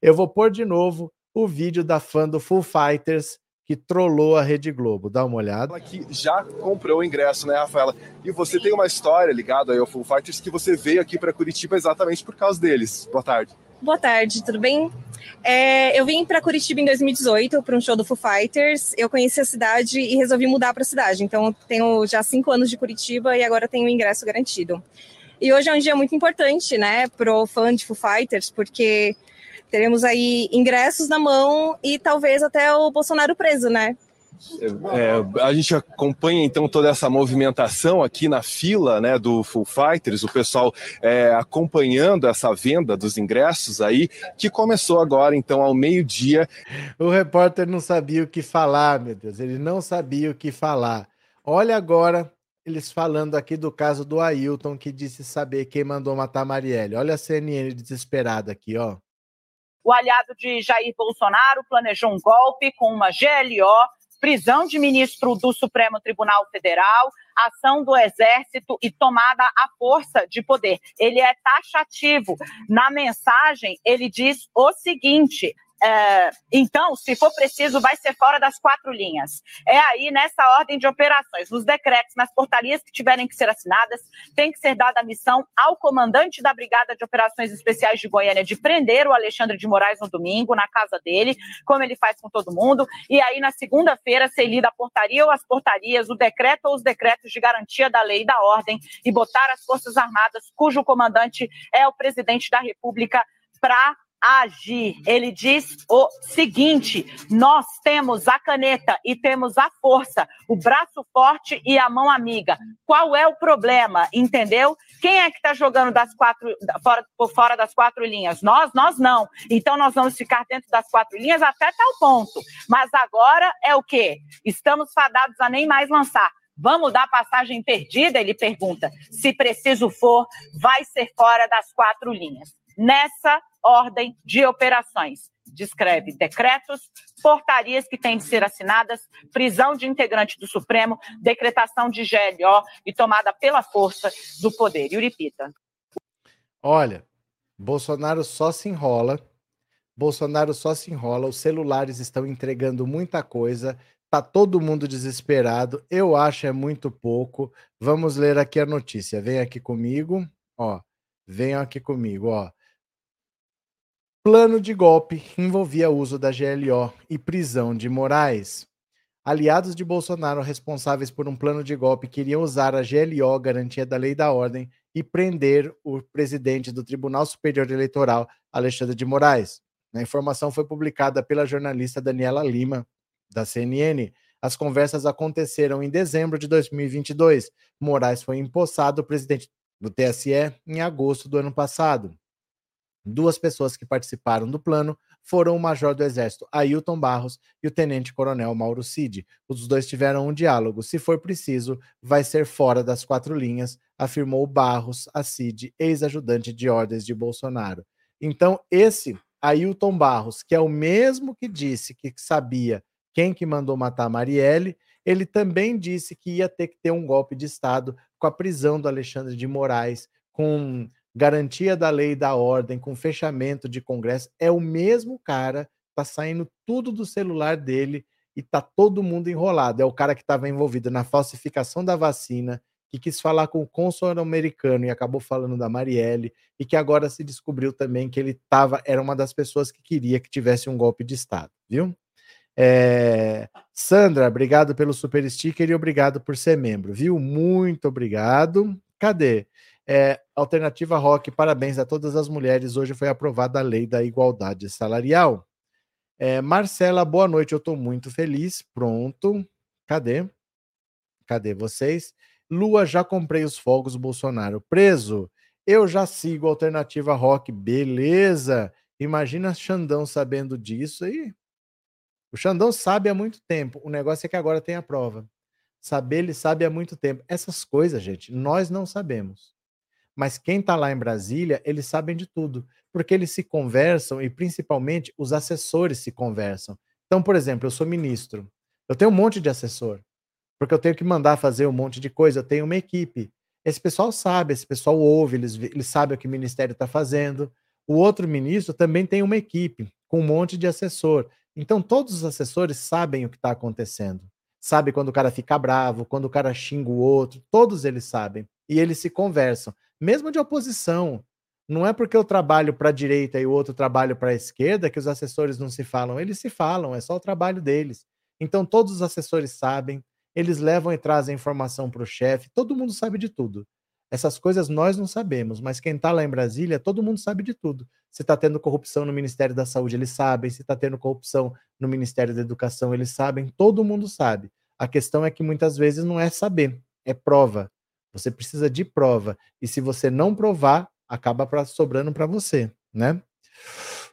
Eu vou pôr de novo o vídeo da fã do Full Fighters que trollou a Rede Globo. Dá uma olhada. Que já comprou o ingresso, né, Rafaela? E você tem uma história ligada aí ao Full Fighters que você veio aqui para Curitiba exatamente por causa deles. Boa tarde. Boa tarde, tudo bem? É, eu vim para Curitiba em 2018 para um show do Foo Fighters. Eu conheci a cidade e resolvi mudar para a cidade. Então, tenho já cinco anos de Curitiba e agora tenho o ingresso garantido. E hoje é um dia muito importante, né, para o fã de Foo Fighters, porque teremos aí ingressos na mão e talvez até o Bolsonaro preso, né? É, a gente acompanha então toda essa movimentação aqui na fila né, do Full Fighters, o pessoal é, acompanhando essa venda dos ingressos aí, que começou agora então ao meio-dia. O repórter não sabia o que falar, meu Deus, ele não sabia o que falar. Olha agora eles falando aqui do caso do Ailton, que disse saber quem mandou matar Marielle. Olha a CNN desesperada aqui, ó. O aliado de Jair Bolsonaro planejou um golpe com uma GLO prisão de ministro do Supremo Tribunal Federal, ação do exército e tomada à força de poder. Ele é taxativo. Na mensagem, ele diz o seguinte: é, então, se for preciso, vai ser fora das quatro linhas. É aí nessa ordem de operações, nos decretos, nas portarias que tiverem que ser assinadas, tem que ser dada a missão ao comandante da Brigada de Operações Especiais de Goiânia de prender o Alexandre de Moraes no domingo, na casa dele, como ele faz com todo mundo. E aí, na segunda-feira, ser lida a portaria ou as portarias, o decreto ou os decretos de garantia da lei e da ordem e botar as Forças Armadas, cujo comandante é o presidente da República, para agir. Ele diz o seguinte: nós temos a caneta e temos a força, o braço forte e a mão amiga. Qual é o problema? Entendeu? Quem é que está jogando das quatro fora, por fora das quatro linhas? Nós, nós não. Então nós vamos ficar dentro das quatro linhas até tal ponto. Mas agora é o quê? Estamos fadados a nem mais lançar. Vamos dar passagem perdida? Ele pergunta. Se preciso for, vai ser fora das quatro linhas. Nessa ordem de operações. Descreve decretos, portarias que têm de ser assinadas, prisão de integrante do Supremo, decretação de GLO e tomada pela força do poder. Yuripita. Olha, Bolsonaro só se enrola. Bolsonaro só se enrola. Os celulares estão entregando muita coisa. Tá todo mundo desesperado. Eu acho é muito pouco. Vamos ler aqui a notícia. Vem aqui comigo, ó. Venham aqui comigo, ó. Plano de golpe envolvia uso da GLO e prisão de Moraes. Aliados de Bolsonaro responsáveis por um plano de golpe queriam usar a GLO, garantia da lei e da ordem, e prender o presidente do Tribunal Superior Eleitoral, Alexandre de Moraes. A informação foi publicada pela jornalista Daniela Lima, da CNN. As conversas aconteceram em dezembro de 2022. Moraes foi empossado presidente do TSE em agosto do ano passado. Duas pessoas que participaram do plano foram o major do Exército Ailton Barros e o tenente-coronel Mauro Cid. Os dois tiveram um diálogo. Se for preciso, vai ser fora das quatro linhas, afirmou Barros a Cid, ex-ajudante de ordens de Bolsonaro. Então, esse Ailton Barros, que é o mesmo que disse que sabia quem que mandou matar Marielle, ele também disse que ia ter que ter um golpe de Estado com a prisão do Alexandre de Moraes, com garantia da lei e da ordem, com fechamento de Congresso, é o mesmo cara, tá saindo tudo do celular dele e tá todo mundo enrolado. É o cara que estava envolvido na falsificação da vacina, que quis falar com o cônsul americano e acabou falando da Marielle, e que agora se descobriu também que ele tava, era uma das pessoas que queria que tivesse um golpe de Estado, viu? É... Sandra, obrigado pelo super sticker e obrigado por ser membro, viu? Muito obrigado. Cadê? É, Alternativa Rock, parabéns a todas as mulheres. Hoje foi aprovada a lei da igualdade salarial. É, Marcela, boa noite. Eu estou muito feliz. Pronto. Cadê? Cadê vocês? Lua, já comprei os fogos Bolsonaro. Preso. Eu já sigo Alternativa Rock. Beleza. Imagina Xandão sabendo disso aí. O Xandão sabe há muito tempo. O negócio é que agora tem a prova. Saber, ele sabe há muito tempo. Essas coisas, gente, nós não sabemos. Mas quem está lá em Brasília, eles sabem de tudo, porque eles se conversam e principalmente os assessores se conversam. Então, por exemplo, eu sou ministro, eu tenho um monte de assessor, porque eu tenho que mandar fazer um monte de coisa, eu tenho uma equipe. Esse pessoal sabe, esse pessoal ouve, eles, eles sabem o que o ministério está fazendo. O outro ministro também tem uma equipe com um monte de assessor. Então, todos os assessores sabem o que está acontecendo. Sabe quando o cara fica bravo, quando o cara xinga o outro, todos eles sabem. E eles se conversam mesmo de oposição. Não é porque eu trabalho para a direita e o outro trabalho para a esquerda que os assessores não se falam. Eles se falam, é só o trabalho deles. Então, todos os assessores sabem, eles levam e trazem informação para o chefe, todo mundo sabe de tudo. Essas coisas nós não sabemos, mas quem está lá em Brasília, todo mundo sabe de tudo. Se está tendo corrupção no Ministério da Saúde, eles sabem. Se está tendo corrupção no Ministério da Educação, eles sabem. Todo mundo sabe. A questão é que muitas vezes não é saber, é prova. Você precisa de prova. E se você não provar, acaba pra, sobrando para você, né?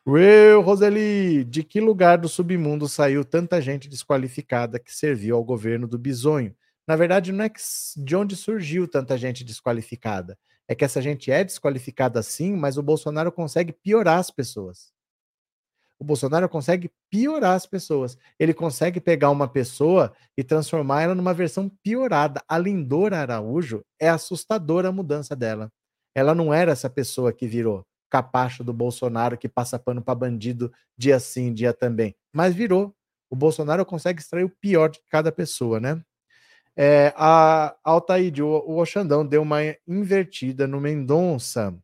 Eu, Roseli, de que lugar do submundo saiu tanta gente desqualificada que serviu ao governo do Bisonho? Na verdade, não é que de onde surgiu tanta gente desqualificada. É que essa gente é desqualificada sim, mas o Bolsonaro consegue piorar as pessoas. O Bolsonaro consegue piorar as pessoas. Ele consegue pegar uma pessoa e transformar ela numa versão piorada. A Lindora Araújo é assustadora a mudança dela. Ela não era essa pessoa que virou capacho do Bolsonaro que passa pano para bandido dia sim, dia também. Mas virou. O Bolsonaro consegue extrair o pior de cada pessoa, né? É, a Altaíde, o, o Oxandão deu uma invertida no Mendonça.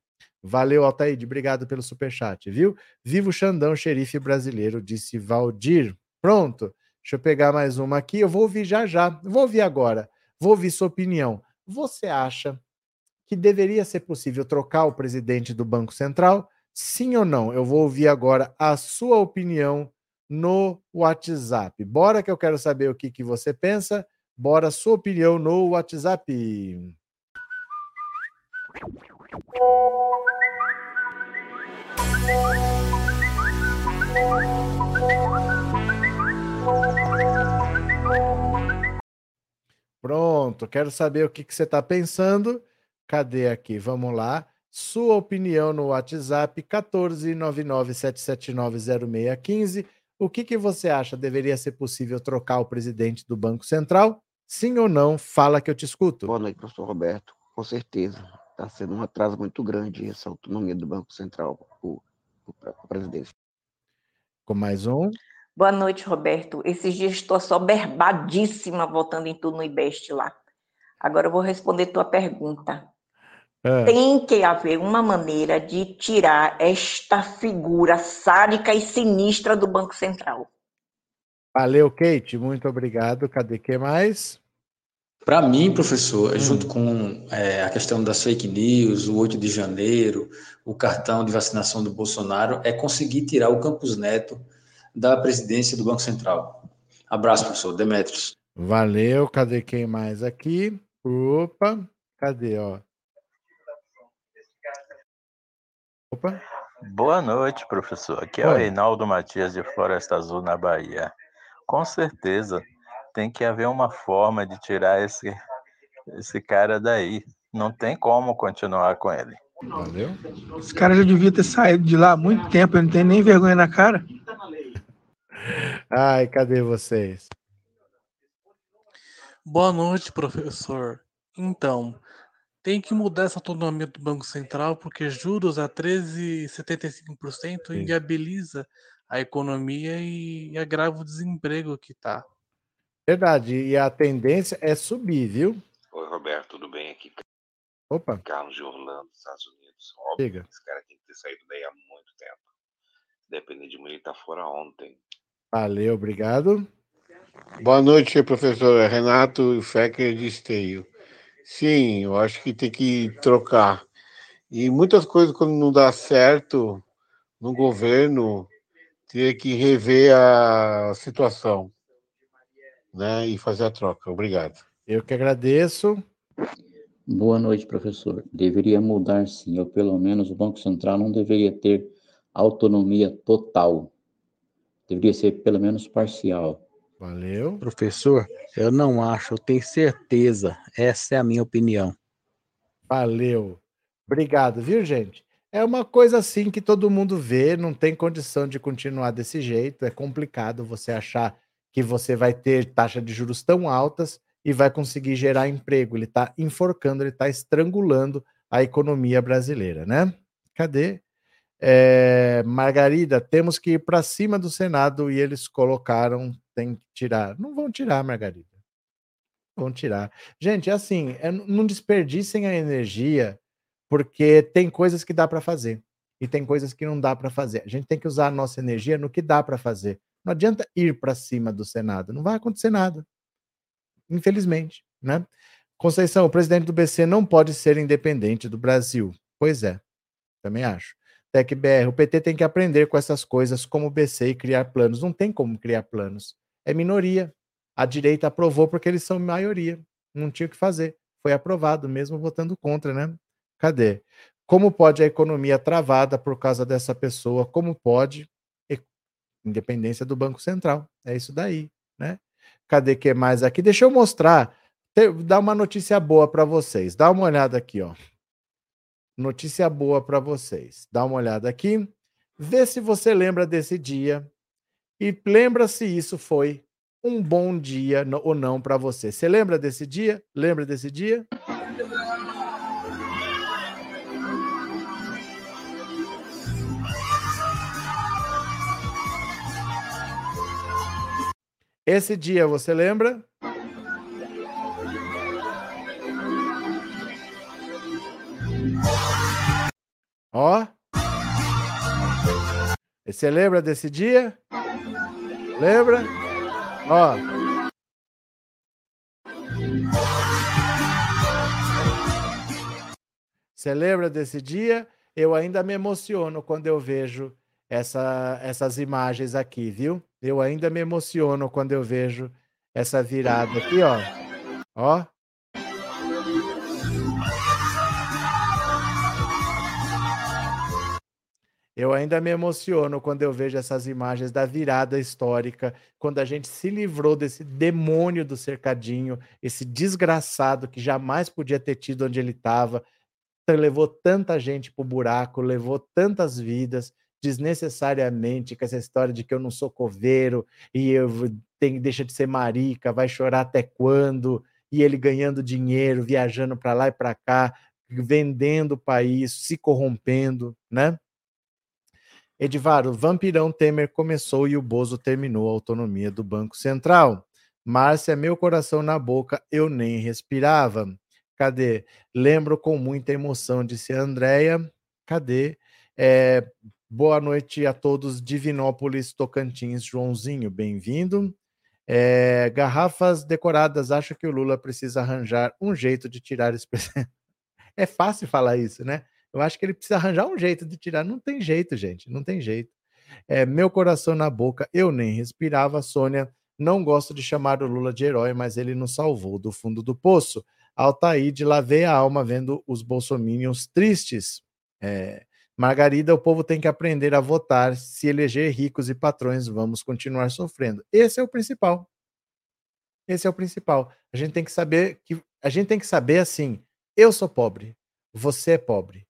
Valeu, Altaíde. Obrigado pelo superchat, viu? Viva o Xandão, xerife brasileiro, disse Valdir. Pronto. Deixa eu pegar mais uma aqui. Eu vou ouvir já já. Vou ouvir agora. Vou ouvir sua opinião. Você acha que deveria ser possível trocar o presidente do Banco Central? Sim ou não? Eu vou ouvir agora a sua opinião no WhatsApp. Bora que eu quero saber o que, que você pensa. Bora sua opinião no WhatsApp. Pronto, quero saber o que, que você está pensando. Cadê aqui? Vamos lá. Sua opinião no WhatsApp 14997790615. O que, que você acha? Deveria ser possível trocar o presidente do Banco Central? Sim ou não? Fala que eu te escuto. Boa noite, professor Roberto. Com certeza. Está sendo um atraso muito grande essa autonomia do Banco Central para a presidência. Com mais um. Boa noite, Roberto. Esses dias estou soberbadíssima votando em tu no IBEST lá. Agora eu vou responder tua pergunta. É. Tem que haver uma maneira de tirar esta figura sádica e sinistra do Banco Central. Valeu, Kate. Muito obrigado. Cadê que mais? Para mim, professor, hum. junto com é, a questão das fake news, o 8 de janeiro, o cartão de vacinação do Bolsonaro, é conseguir tirar o Campos Neto da presidência do Banco Central. Abraço, professor. Demetrios. Valeu. Cadê quem mais aqui? Opa, cadê, ó? Opa. Boa noite, professor. Aqui é Oi. o Reinaldo Matias de Floresta Azul, na Bahia. Com certeza, tem que haver uma forma de tirar esse, esse cara daí. Não tem como continuar com ele. Valeu. Esse cara já devia ter saído de lá há muito tempo, ele não tem nem vergonha na cara. [laughs] Ai, cadê vocês? Boa noite, professor. Então, tem que mudar essa autonomia do Banco Central, porque juros a 13,75% inviabiliza a economia e agrava o desemprego que está. Verdade, e a tendência é subir, viu? Oi, Roberto, tudo bem? Aqui Opa. Carlos de Orlando, Estados Unidos. Óbvio, esse cara tem que ter saído daí há muito tempo. Depende de mim, ele tá fora ontem. Valeu, obrigado. Boa noite, professor Renato Fecker de Esteio. Sim, eu acho que tem que trocar. E muitas coisas, quando não dá certo no governo, teria que rever a situação né, e fazer a troca. Obrigado. Eu que agradeço. Boa noite, professor. Deveria mudar sim, ou pelo menos o Banco Central não deveria ter autonomia total. Deveria ser pelo menos parcial. Valeu. Professor, eu não acho, eu tenho certeza. Essa é a minha opinião. Valeu. Obrigado, viu, gente? É uma coisa assim que todo mundo vê, não tem condição de continuar desse jeito. É complicado você achar que você vai ter taxa de juros tão altas e vai conseguir gerar emprego. Ele está enforcando, ele está estrangulando a economia brasileira, né? Cadê? É, Margarida, temos que ir para cima do Senado e eles colocaram tem que tirar. Não vão tirar, Margarida. Vão tirar. Gente, é assim, é, não desperdicem a energia, porque tem coisas que dá para fazer e tem coisas que não dá para fazer. A gente tem que usar a nossa energia no que dá para fazer. Não adianta ir para cima do Senado, não vai acontecer nada. Infelizmente, né? Conceição, o presidente do BC não pode ser independente do Brasil. Pois é, também acho. TecBR, o PT tem que aprender com essas coisas como o BC e criar planos. Não tem como criar planos é minoria. A direita aprovou porque eles são maioria. Não tinha o que fazer. Foi aprovado, mesmo votando contra, né? Cadê? Como pode a economia travada por causa dessa pessoa? Como pode? Independência do Banco Central. É isso daí, né? Cadê que mais aqui? Deixa eu mostrar, dar uma notícia boa para vocês. Dá uma olhada aqui, ó. Notícia boa para vocês. Dá uma olhada aqui. Vê se você lembra desse dia e lembra se isso foi um bom dia ou não para você. Você lembra desse dia? Lembra desse dia? Esse dia você lembra? Ó. Você lembra desse dia? Lembra? Ó. Você lembra desse dia? Eu ainda me emociono quando eu vejo essa, essas imagens aqui, viu? Eu ainda me emociono quando eu vejo essa virada aqui, ó. Ó. Eu ainda me emociono quando eu vejo essas imagens da virada histórica, quando a gente se livrou desse demônio do cercadinho, esse desgraçado que jamais podia ter tido onde ele estava, levou tanta gente para o buraco, levou tantas vidas desnecessariamente com essa história de que eu não sou coveiro e eu tenho, deixa de ser marica, vai chorar até quando? E ele ganhando dinheiro, viajando para lá e para cá, vendendo o país, se corrompendo, né? Edivar, o vampirão Temer começou e o Bozo terminou a autonomia do Banco Central. Márcia, meu coração na boca, eu nem respirava. Cadê? Lembro com muita emoção, disse Andréia. Cadê? É, Boa noite a todos, Divinópolis, Tocantins, Joãozinho, bem-vindo. É, garrafas decoradas, acho que o Lula precisa arranjar um jeito de tirar esse [laughs] É fácil falar isso, né? Eu acho que ele precisa arranjar um jeito de tirar. Não tem jeito, gente, não tem jeito. É, meu coração na boca, eu nem respirava. Sônia, não gosto de chamar o Lula de herói, mas ele nos salvou do fundo do poço. Altaíde, lavei a alma vendo os bolsominions tristes. É, Margarida, o povo tem que aprender a votar. Se eleger ricos e patrões, vamos continuar sofrendo. Esse é o principal. Esse é o principal. A gente tem que saber que a gente tem que saber assim, eu sou pobre, você é pobre.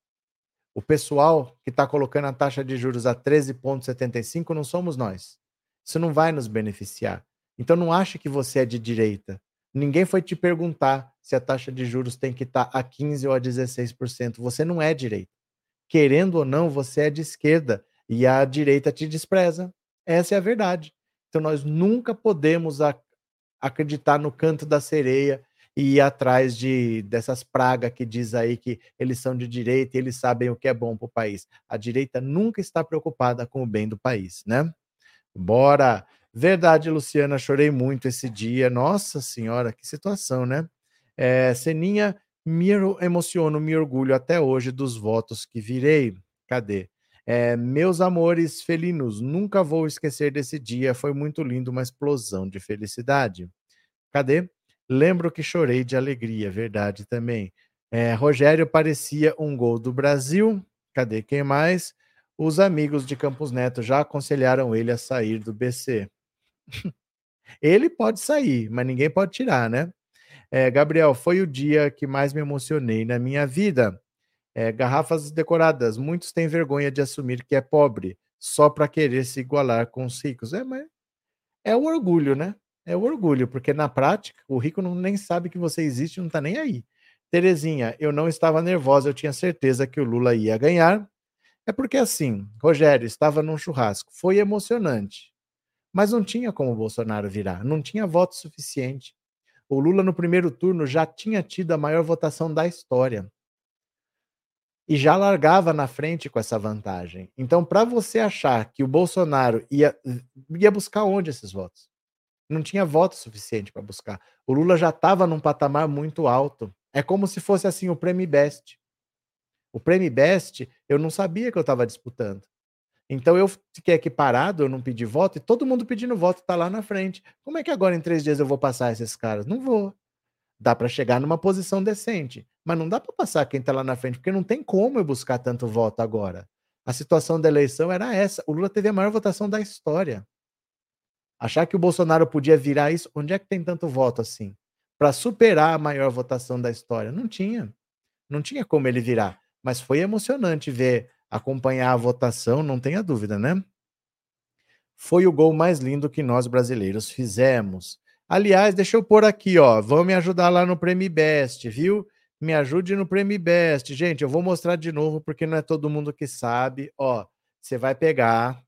O pessoal que está colocando a taxa de juros a 13,75 não somos nós. Isso não vai nos beneficiar. Então não ache que você é de direita. Ninguém foi te perguntar se a taxa de juros tem que estar tá a 15 ou a 16%. Você não é direita querendo ou não, você é de esquerda e a direita te despreza. Essa é a verdade. Então nós nunca podemos acreditar no canto da sereia e ir atrás de dessas pragas que diz aí que eles são de direita e eles sabem o que é bom para o país. A direita nunca está preocupada com o bem do país, né? Bora! Verdade, Luciana, chorei muito esse dia. Nossa senhora, que situação, né? É, Seninha me emociono, me orgulho até hoje dos votos que virei. Cadê? É, meus amores felinos, nunca vou esquecer desse dia. Foi muito lindo, uma explosão de felicidade. Cadê? Lembro que chorei de alegria, verdade também. É, Rogério parecia um gol do Brasil. Cadê quem mais? Os amigos de Campos Neto já aconselharam ele a sair do BC. [laughs] ele pode sair, mas ninguém pode tirar, né? É, Gabriel, foi o dia que mais me emocionei na minha vida. É, garrafas decoradas. Muitos têm vergonha de assumir que é pobre, só para querer se igualar com os ricos. É, mas é o orgulho, né? É o orgulho, porque na prática o rico não nem sabe que você existe, não está nem aí. Terezinha, eu não estava nervosa, eu tinha certeza que o Lula ia ganhar. É porque assim, Rogério estava num churrasco, foi emocionante, mas não tinha como o Bolsonaro virar, não tinha voto suficiente. O Lula, no primeiro turno, já tinha tido a maior votação da história. E já largava na frente com essa vantagem. Então, para você achar que o Bolsonaro ia, ia buscar onde esses votos? Não tinha voto suficiente para buscar. O Lula já estava num patamar muito alto. É como se fosse assim o Prêmio Best. O Prêmio Best, eu não sabia que eu estava disputando. Então eu fiquei aqui parado, eu não pedi voto, e todo mundo pedindo voto está lá na frente. Como é que agora em três dias eu vou passar esses caras? Não vou. Dá para chegar numa posição decente, mas não dá para passar quem está lá na frente, porque não tem como eu buscar tanto voto agora. A situação da eleição era essa. O Lula teve a maior votação da história. Achar que o Bolsonaro podia virar isso, onde é que tem tanto voto assim? Para superar a maior votação da história? Não tinha. Não tinha como ele virar. Mas foi emocionante ver acompanhar a votação, não tenha dúvida, né? Foi o gol mais lindo que nós brasileiros fizemos. Aliás, deixa eu pôr aqui, ó. Vão me ajudar lá no Prêmio Best, viu? Me ajude no Prêmio Best. Gente, eu vou mostrar de novo porque não é todo mundo que sabe. Ó, você vai pegar,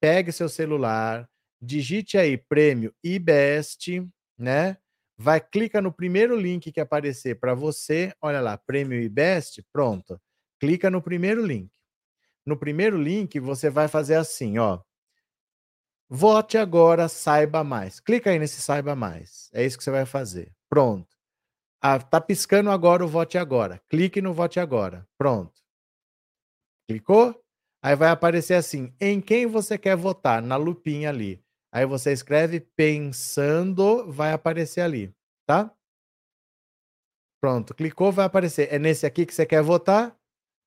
pegue seu celular, digite aí Prêmio IBEST, né? Vai, clica no primeiro link que aparecer para você. Olha lá, Prêmio IBEST, pronto. Clica no primeiro link. No primeiro link, você vai fazer assim, ó. Vote agora, saiba mais. Clica aí nesse saiba mais. É isso que você vai fazer. Pronto. Ah, tá piscando agora o vote agora. Clique no vote agora. Pronto. Clicou? Aí vai aparecer assim: em quem você quer votar? Na lupinha ali. Aí você escreve pensando, vai aparecer ali, tá? Pronto, clicou, vai aparecer. É nesse aqui que você quer votar?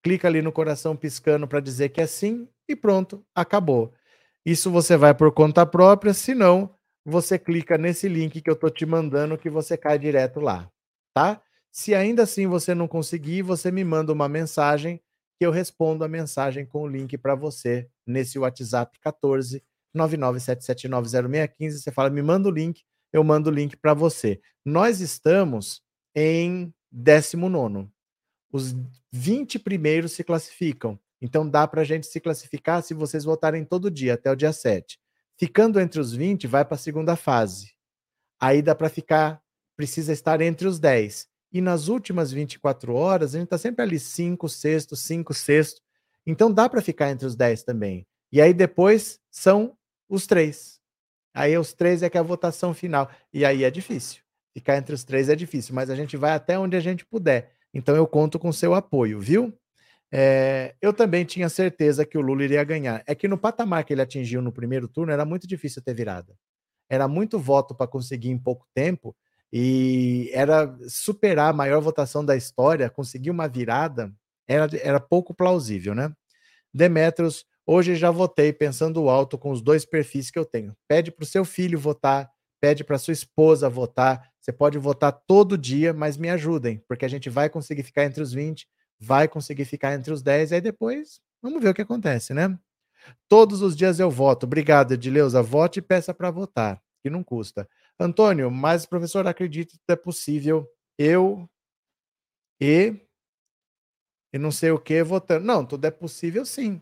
Clica ali no coração piscando para dizer que é sim e pronto, acabou. Isso você vai por conta própria, se não, você clica nesse link que eu tô te mandando que você cai direto lá, tá? Se ainda assim você não conseguir, você me manda uma mensagem que eu respondo a mensagem com o link para você nesse WhatsApp 14 997790615. Você fala, me manda o link, eu mando o link para você. Nós estamos em 19. Os 20 primeiros se classificam. Então dá para a gente se classificar se vocês votarem todo dia, até o dia 7. Ficando entre os 20, vai para a segunda fase. Aí dá para ficar, precisa estar entre os 10. E nas últimas 24 horas, a gente está sempre ali 5 sexto, 5 sexto. Então dá para ficar entre os 10 também. E aí depois são os três. Aí os três é que é a votação final. E aí é difícil. Ficar entre os três é difícil, mas a gente vai até onde a gente puder. Então eu conto com seu apoio, viu? É, eu também tinha certeza que o Lula iria ganhar. É que no patamar que ele atingiu no primeiro turno era muito difícil ter virada. Era muito voto para conseguir em pouco tempo e era superar a maior votação da história, conseguir uma virada, era, era pouco plausível, né? Demetrios, hoje já votei pensando alto com os dois perfis que eu tenho. Pede para o seu filho votar, pede para sua esposa votar. Você pode votar todo dia, mas me ajudem, porque a gente vai conseguir ficar entre os 20 vai conseguir ficar entre os 10, aí depois vamos ver o que acontece, né? Todos os dias eu voto. Obrigado, Edileuza. Vote e peça para votar, que não custa. Antônio, mas professor, acredito que é possível eu e e não sei o que votando. Não, tudo é possível sim.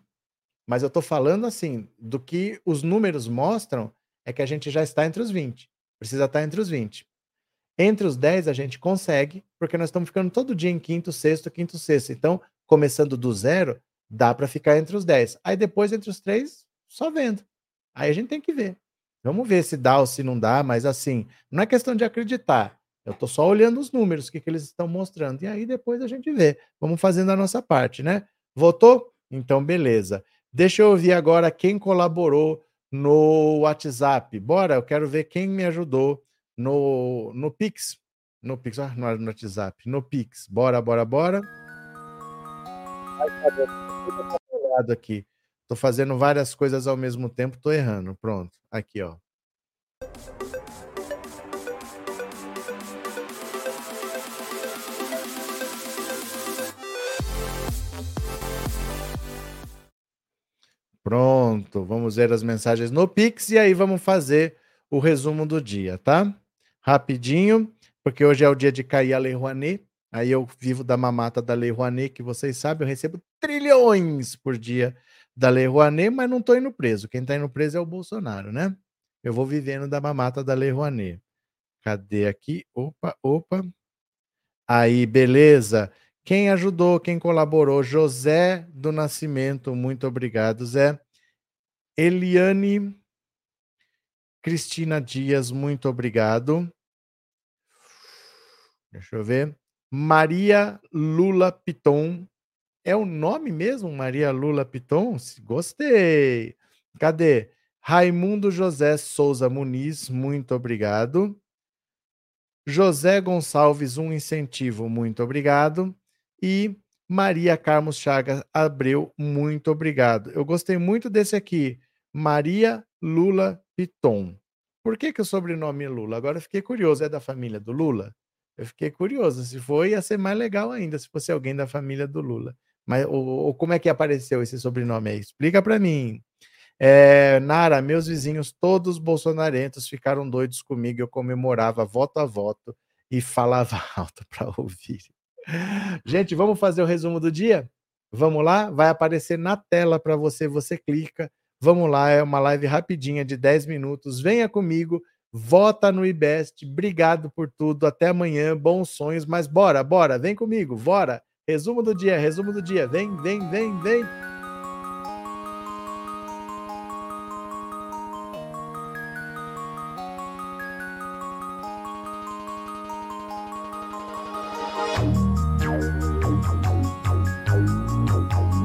Mas eu estou falando assim, do que os números mostram é que a gente já está entre os 20. Precisa estar entre os 20. Entre os 10 a gente consegue, porque nós estamos ficando todo dia em quinto, sexto, quinto, sexto. Então, começando do zero, dá para ficar entre os 10. Aí depois, entre os três, só vendo. Aí a gente tem que ver. Vamos ver se dá ou se não dá, mas assim, não é questão de acreditar. Eu estou só olhando os números, o que, que eles estão mostrando. E aí depois a gente vê. Vamos fazendo a nossa parte, né? Votou? Então, beleza. Deixa eu ouvir agora quem colaborou no WhatsApp. Bora, eu quero ver quem me ajudou no, no Pix. No Pix, ah, no, WhatsApp. No Pix. Bora, bora, bora. Aqui. Tô fazendo várias coisas ao mesmo tempo, tô errando. Pronto. Aqui, ó. Pronto, vamos ver as mensagens no Pix e aí vamos fazer o resumo do dia, tá? rapidinho, porque hoje é o dia de cair a Lei Rouanet. Aí eu vivo da mamata da Lei Rouanet, que vocês sabem, eu recebo trilhões por dia da Lei Rouanet, mas não estou indo preso. Quem está indo preso é o Bolsonaro, né? Eu vou vivendo da mamata da Lei Rouanet. Cadê aqui? Opa, opa. Aí, beleza. Quem ajudou, quem colaborou? José do Nascimento, muito obrigado, Zé. Eliane Cristina Dias, muito obrigado. Deixa eu ver. Maria Lula Piton. É o nome mesmo, Maria Lula Piton? Gostei. Cadê? Raimundo José Souza Muniz, muito obrigado. José Gonçalves, um incentivo, muito obrigado. E Maria Carlos Chagas Abreu, muito obrigado. Eu gostei muito desse aqui, Maria Lula Piton. Por que, que o sobrenome é Lula? Agora eu fiquei curioso. É da família do Lula? Eu fiquei curioso. Se for, ia ser mais legal ainda se fosse alguém da família do Lula. Mas, ou, ou como é que apareceu esse sobrenome aí? Explica para mim. É, Nara, meus vizinhos todos bolsonarentos ficaram doidos comigo. Eu comemorava voto a voto e falava [laughs] alto para ouvir. Gente, vamos fazer o resumo do dia? Vamos lá? Vai aparecer na tela para você, você clica. Vamos lá, é uma live rapidinha de 10 minutos. Venha comigo, vota no IBEST. Obrigado por tudo. Até amanhã, bons sonhos, mas bora, bora, vem comigo, bora. Resumo do dia, resumo do dia. Vem, vem, vem, vem.